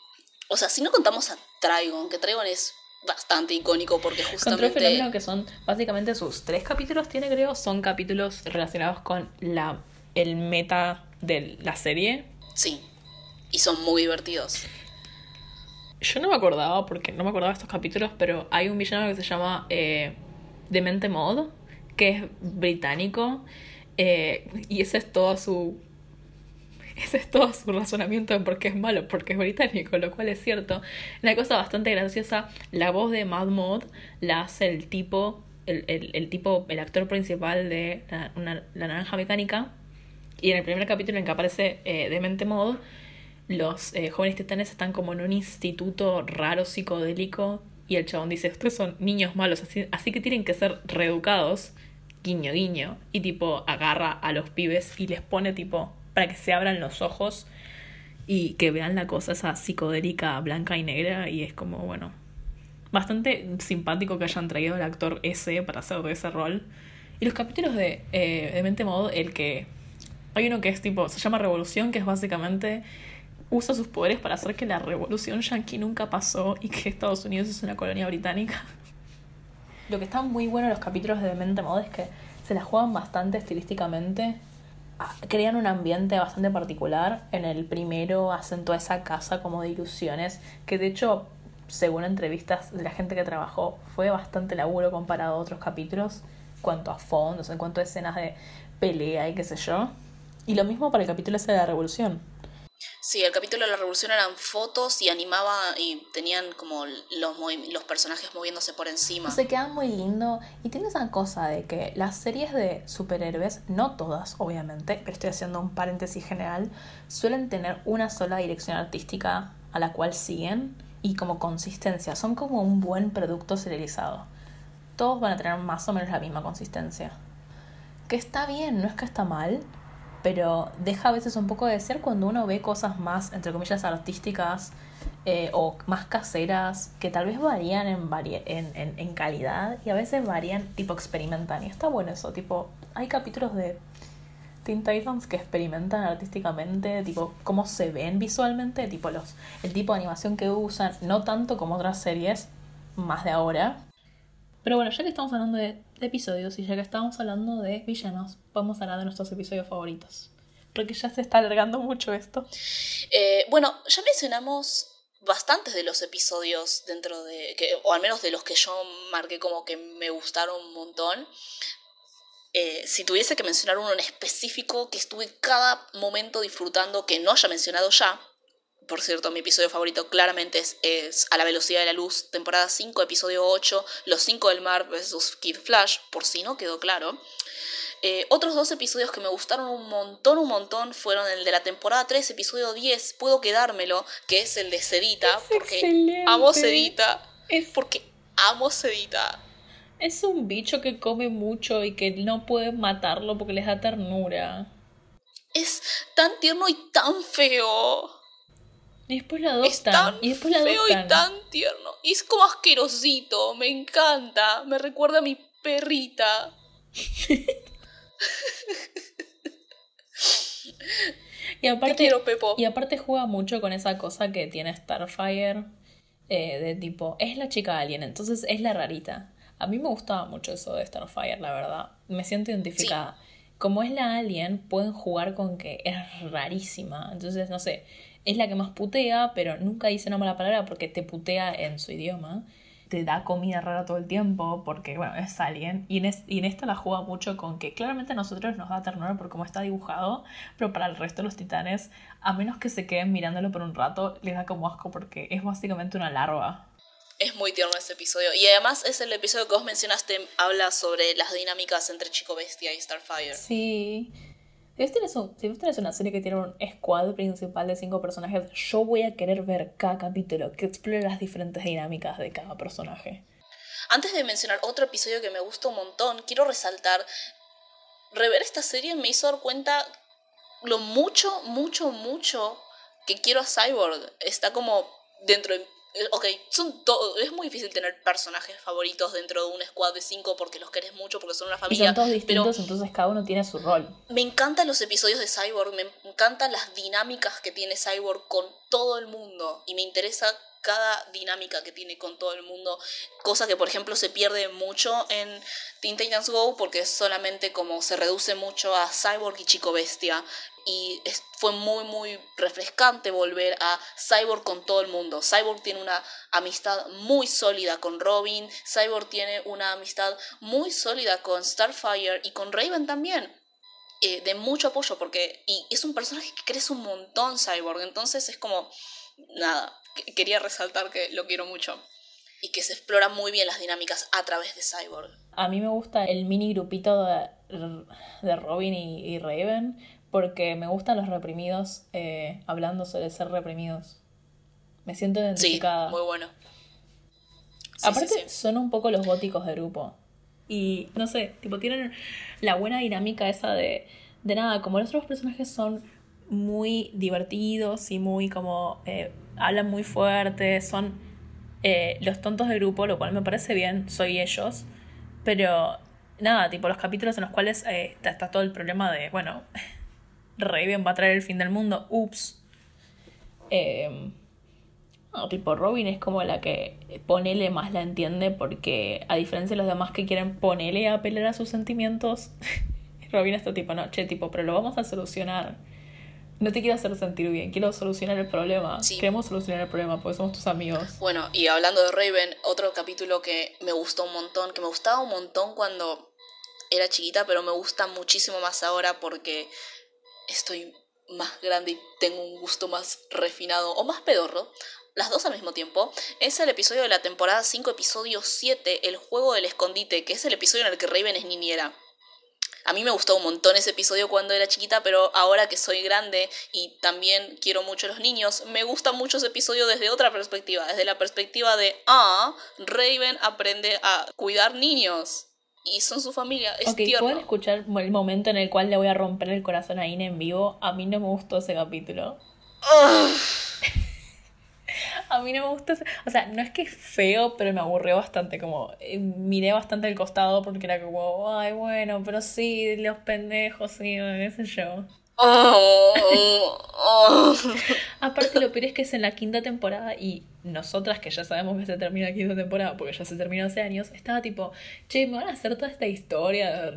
o sea, si no contamos a Trigon, que Trigon es bastante icónico porque justamente... Control Fenómeno, que son básicamente sus tres capítulos, tiene creo, son capítulos relacionados con la, el meta de la serie. Sí, y son muy divertidos. Yo no me acordaba, porque no me acordaba de estos capítulos, pero hay un villano que se llama eh, Demente Mod, que es británico, eh, y ese es todo su ese es todo su razonamiento de por qué es malo, porque es británico, lo cual es cierto. Una cosa bastante graciosa, la voz de Mad Mod la hace el tipo, el, el, tipo, el actor principal de la, la, Naranja Mecánica. Y en el primer capítulo en que aparece eh, Demente Mod, los eh, jóvenes titanes están como en un instituto raro psicodélico y el chabón dice, ustedes son niños malos, así, así que tienen que ser reeducados, guiño, guiño, y tipo agarra a los pibes y les pone tipo para que se abran los ojos y que vean la cosa esa psicodélica blanca y negra y es como, bueno, bastante simpático que hayan traído al actor ese para hacer de ese rol. Y los capítulos de, eh, de Mente Mod, el que... Hay uno que es tipo, se llama Revolución, que es básicamente usa sus poderes para hacer que la revolución yanqui nunca pasó y que Estados Unidos es una colonia británica. Lo que está muy bueno en los capítulos de Mente Mod es que se la juegan bastante estilísticamente crean un ambiente bastante particular. En el primero hacen toda esa casa como de ilusiones, que de hecho, según entrevistas de la gente que trabajó, fue bastante laburo comparado a otros capítulos, cuanto a fondos, en cuanto a escenas de pelea y qué sé yo. Y lo mismo para el capítulo ese de la revolución. Sí, el capítulo de la revolución eran fotos y animaba y tenían como los, los personajes moviéndose por encima. Se quedan muy lindo y tiene esa cosa de que las series de superhéroes, no todas obviamente, pero estoy haciendo un paréntesis general, suelen tener una sola dirección artística a la cual siguen y como consistencia, son como un buen producto serializado. Todos van a tener más o menos la misma consistencia. Que está bien, no es que está mal, pero deja a veces un poco de ser cuando uno ve cosas más, entre comillas, artísticas eh, o más caseras, que tal vez varían en, en, en, calidad y a veces varían, tipo, experimentan. Y está bueno eso, tipo, hay capítulos de Teen Titans que experimentan artísticamente, tipo, cómo se ven visualmente, tipo, los, el tipo de animación que usan, no tanto como otras series, más de ahora. Pero bueno, ya que estamos hablando de episodios y ya que estamos hablando de villanos, vamos a hablar de nuestros episodios favoritos. Porque ya se está alargando mucho esto. Eh, bueno, ya mencionamos bastantes de los episodios dentro de. Que, o al menos de los que yo marqué como que me gustaron un montón. Eh, si tuviese que mencionar uno en específico que estuve cada momento disfrutando que no haya mencionado ya, por cierto, mi episodio favorito claramente es, A la velocidad de la luz, temporada 5, episodio 8, Los 5 del mar versus Kid Flash, por si no quedó claro. Eh, otros dos episodios que me gustaron un montón, un montón, fueron el de la temporada 3, episodio 10, Puedo quedármelo, que es el de Cedita, porque amo Cedita. Es... Porque amo Cedita. Es un bicho que come mucho y que no puede matarlo porque les da ternura. Es tan tierno y tan feo. Y después la adoptan. Es tan y después la feo y tan tierno. Y es como asquerosito. Me encanta. Me recuerda a mi perrita. Y aparte, Te quiero, Pepo. Y aparte juega mucho con esa cosa que tiene Starfire, eh, de tipo, es la chica alien, entonces es la rarita. A mí me gustaba mucho eso de Starfire, la verdad. Me siento identificada. Como es la alien, pueden jugar con que es rarísima. Entonces, no sé, es la que más putea, pero nunca dice una mala palabra porque te putea en su idioma te da comida rara todo el tiempo porque, bueno, es alien. Y en, y en esta la juega mucho con que claramente a nosotros nos da ternura por cómo está dibujado, pero para el resto de los titanes, a menos que se queden mirándolo por un rato, les da como asco porque es básicamente una larva. Es muy tierno ese episodio. Y además es el episodio que vos mencionaste, habla sobre las dinámicas entre Chico Bestia y Starfire. Sí. Si vos, tenés una serie que tiene un squad principal de cinco personajes, yo voy a querer ver cada capítulo que explore las diferentes dinámicas de cada personaje. Antes de mencionar otro episodio que me gustó un montón, quiero resaltar, rever esta serie me hizo dar cuenta lo mucho, mucho, mucho que quiero a Cyborg. Está como dentro de Ok, son todo, es muy difícil tener personajes favoritos dentro de un squad de cinco porque los querés mucho, porque son una familia. Y son todos distintos, entonces cada uno tiene su rol. Me encantan los episodios de Cyborg, me encantan las dinámicas que tiene Cyborg con todo el mundo y me interesa cada dinámica que tiene con todo el mundo, cosa que por ejemplo se pierde mucho en Teen Titans Go porque solamente como se reduce mucho a Cyborg y Chico Bestia y fue muy muy refrescante volver a Cyborg con todo el mundo. Cyborg tiene una amistad muy sólida con Robin, Cyborg tiene una amistad muy sólida con Starfire y con Raven también. Eh, de mucho apoyo porque y es un personaje que crece un montón Cyborg, entonces es como nada, quería resaltar que lo quiero mucho y que se exploran muy bien las dinámicas a través de Cyborg. A mí me gusta el mini grupito de, de Robin y Raven porque me gustan los reprimidos eh, hablando sobre ser reprimidos. Me siento identificada. Sí, muy bueno. Aparte, son un poco los góticos de grupo. Y no sé, tipo, tienen la buena dinámica esa de, de nada, como los otros personajes son muy divertidos y muy como eh, hablan muy fuerte, son eh, los tontos del grupo, lo cual me parece bien, soy ellos, pero nada, tipo los capítulos en los cuales está todo el problema de, bueno, Raven va a traer el fin del mundo, ups. Eh, no, tipo, Robin es como la que ponele más la entiende porque a diferencia de los demás que quieren ponerle a pelear a sus sentimientos, Robin está tipo, no, che, tipo, pero lo vamos a solucionar. No te quiero hacer sentir bien, quiero solucionar el problema. Queremos solucionar el problema porque somos tus amigos. Bueno, y hablando de Raven, otro capítulo que me gustó un montón, que me gustaba un montón cuando era chiquita, pero me gusta muchísimo más ahora porque estoy más grande y tengo un gusto más refinado o más pedorro, las dos al mismo tiempo, es el episodio de la temporada 5, episodio 7, El juego del escondite, que es el episodio en el que Raven es niñera. A mí me gustó un montón ese episodio cuando era chiquita, pero ahora que soy grande y también quiero mucho a los niños, me gusta mucho ese episodio desde otra perspectiva, desde la perspectiva de, ah, Raven aprende a cuidar niños y son su familia. Es ok, ¿pueden escuchar el momento en el cual le voy a romper el corazón a Ine en vivo? A mí no me gustó ese capítulo. a mí no me gustó ese... O sea, no es que es feo, pero me aburrió bastante. Como eh, miré bastante el costado porque era como, ay, bueno, pero sí, los pendejos, sí, ese yo. Aparte, lo peor es que es en la quinta temporada y nosotras, que ya sabemos que se termina la quinta temporada porque ya se terminó hace años, estaba tipo, che, me van a hacer toda esta historia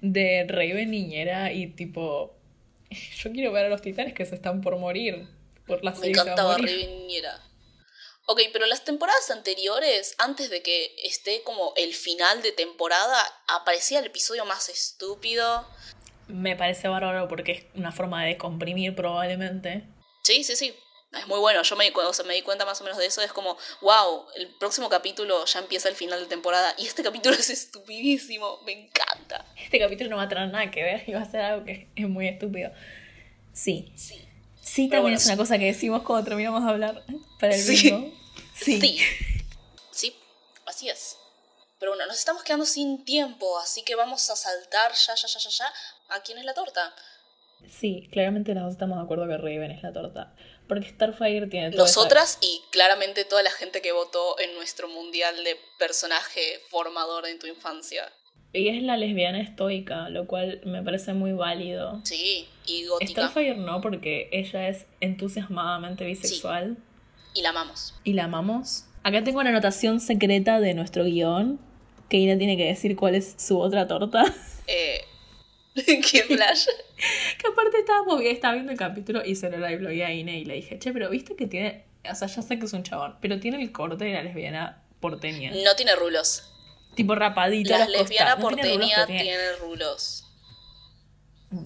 de Raven niñera y tipo, yo quiero ver a los titanes que se están por morir. Por la me encantaba Raven niñera. Ok, pero las temporadas anteriores, antes de que esté como el final de temporada, aparecía el episodio más estúpido me parece bárbaro porque es una forma de comprimir probablemente. Sí, sí, sí. Es muy bueno. Yo me, o me di cuenta más o menos de eso. Es como, wow, el próximo capítulo ya empieza el final de temporada. Y este capítulo es estupidísimo. Me encanta. Este capítulo no va a tener nada que ver y va a ser algo que es muy estúpido. Sí. Sí. Sí, también es una cosa que decimos cuando terminamos de hablar para el sí. Sí. sí. Sí, así es. Pero bueno, nos estamos quedando sin tiempo, así que vamos a saltar ya, ya, ya, ya, ya a quién es la torta. Sí, claramente nos estamos de acuerdo que Raven es la torta. Porque Starfire tiene Nosotras y claramente toda la gente que votó en nuestro mundial de personaje formador en tu infancia. Y es la lesbiana estoica, lo cual me parece muy válido. Sí, y gótica. Starfire no, porque ella es entusiasmadamente bisexual. Y la amamos. Y la amamos. Acá tengo una anotación secreta de nuestro guion, que Ina tiene que decir cuál es su otra torta. Eh, ¿Qué flash? que aparte bien, estaba viendo el capítulo y se lo live a Ina y le dije, che, pero viste que tiene, o sea, ya sé que es un chabón, pero tiene el corte de la lesbiana porteña. No tiene rulos. Tipo rapadita. La lesbiana porteña tiene rulos.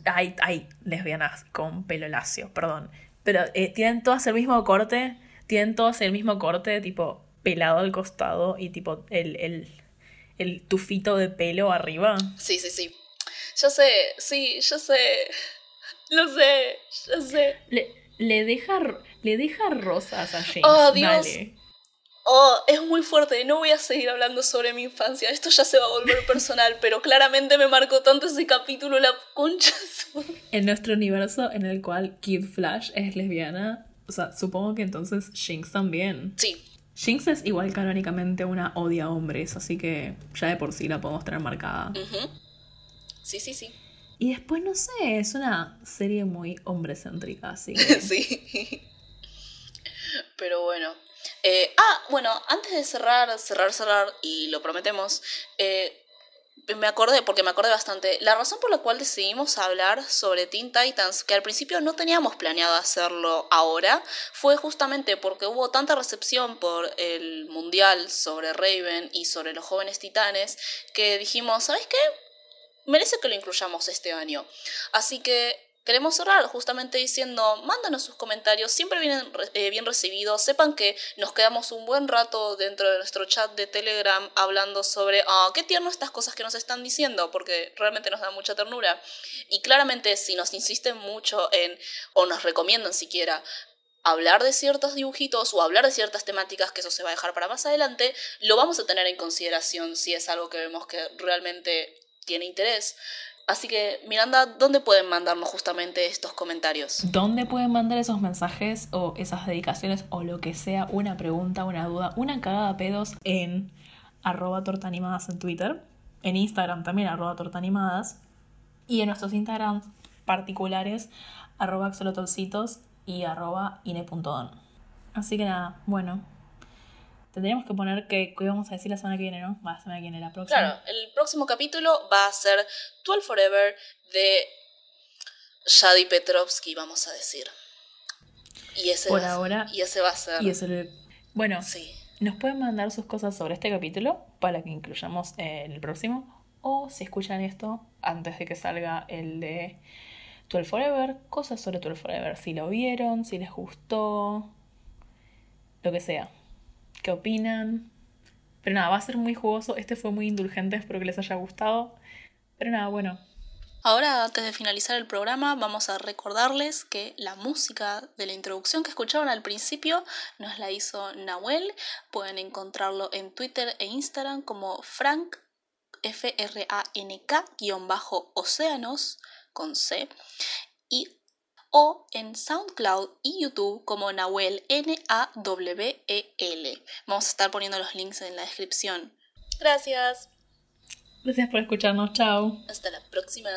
Hay, hay lesbianas con pelo lacio, perdón. Pero eh, tienen todas el mismo corte, tienen todas el mismo corte, tipo pelado al costado y tipo el, el, el tufito de pelo arriba. Sí, sí, sí. Yo sé, sí, yo sé. Lo sé, yo sé. Le, le deja, le deja rosas a James. Oh, Dios. Oh, es muy fuerte. No voy a seguir hablando sobre mi infancia. Esto ya se va a volver personal, pero claramente me marcó tanto ese capítulo, la concha. En nuestro universo en el cual Kid Flash es lesbiana, o sea, supongo que entonces Jinx también. Sí. Jinx es igual canónicamente una odia a hombres, así que ya de por sí la podemos tener marcada. Sí, sí, sí. Y después, no sé, es una serie muy hombrecéntrica, así que... sí. Pero bueno. Eh, ah, bueno, antes de cerrar, cerrar, cerrar, y lo prometemos, eh, me acordé, porque me acordé bastante, la razón por la cual decidimos hablar sobre Teen Titans, que al principio no teníamos planeado hacerlo ahora, fue justamente porque hubo tanta recepción por el mundial sobre Raven y sobre los jóvenes titanes, que dijimos, ¿sabes qué? Merece que lo incluyamos este año. Así que queremos cerrar justamente diciendo, mándanos sus comentarios, siempre vienen eh, bien recibidos, sepan que nos quedamos un buen rato dentro de nuestro chat de Telegram hablando sobre, ah, qué tierno estas cosas que nos están diciendo, porque realmente nos da mucha ternura. Y claramente si nos insisten mucho en, o nos recomiendan siquiera, hablar de ciertos dibujitos o hablar de ciertas temáticas, que eso se va a dejar para más adelante, lo vamos a tener en consideración si es algo que vemos que realmente tiene interés. Así que, Miranda, ¿dónde pueden mandarnos justamente estos comentarios? ¿Dónde pueden mandar esos mensajes o esas dedicaciones o lo que sea, una pregunta, una duda, una cagada pedos en arroba tortanimadas en Twitter, en Instagram también arroba tortanimadas y en nuestros Instagrams particulares arroba axolotolcitos y arroba ine.don. Así que nada, bueno, Tendríamos que poner que, que íbamos a decir la semana que viene, ¿no? Va, la semana que viene, la próxima. Claro, el próximo capítulo va a ser 12 Forever de Shadi Petrovsky, vamos a decir. Y ese, Por va, ahora, y ese va a ser. Y ese, bueno, Sí. nos pueden mandar sus cosas sobre este capítulo para que incluyamos en el próximo. O si escuchan esto antes de que salga el de 12 Forever, cosas sobre 12 Forever. Si lo vieron, si les gustó, lo que sea. ¿Qué opinan? Pero nada, va a ser muy jugoso. Este fue muy indulgente, espero que les haya gustado. Pero nada, bueno. Ahora, antes de finalizar el programa, vamos a recordarles que la música de la introducción que escucharon al principio nos la hizo Nahuel. Pueden encontrarlo en Twitter e Instagram como Frank, F-R-A-N-K, guion bajo Océanos, con C. O en SoundCloud y YouTube como Nahuel N-A-W-E-L. Vamos a estar poniendo los links en la descripción. Gracias. Gracias por escucharnos. Chao. Hasta la próxima.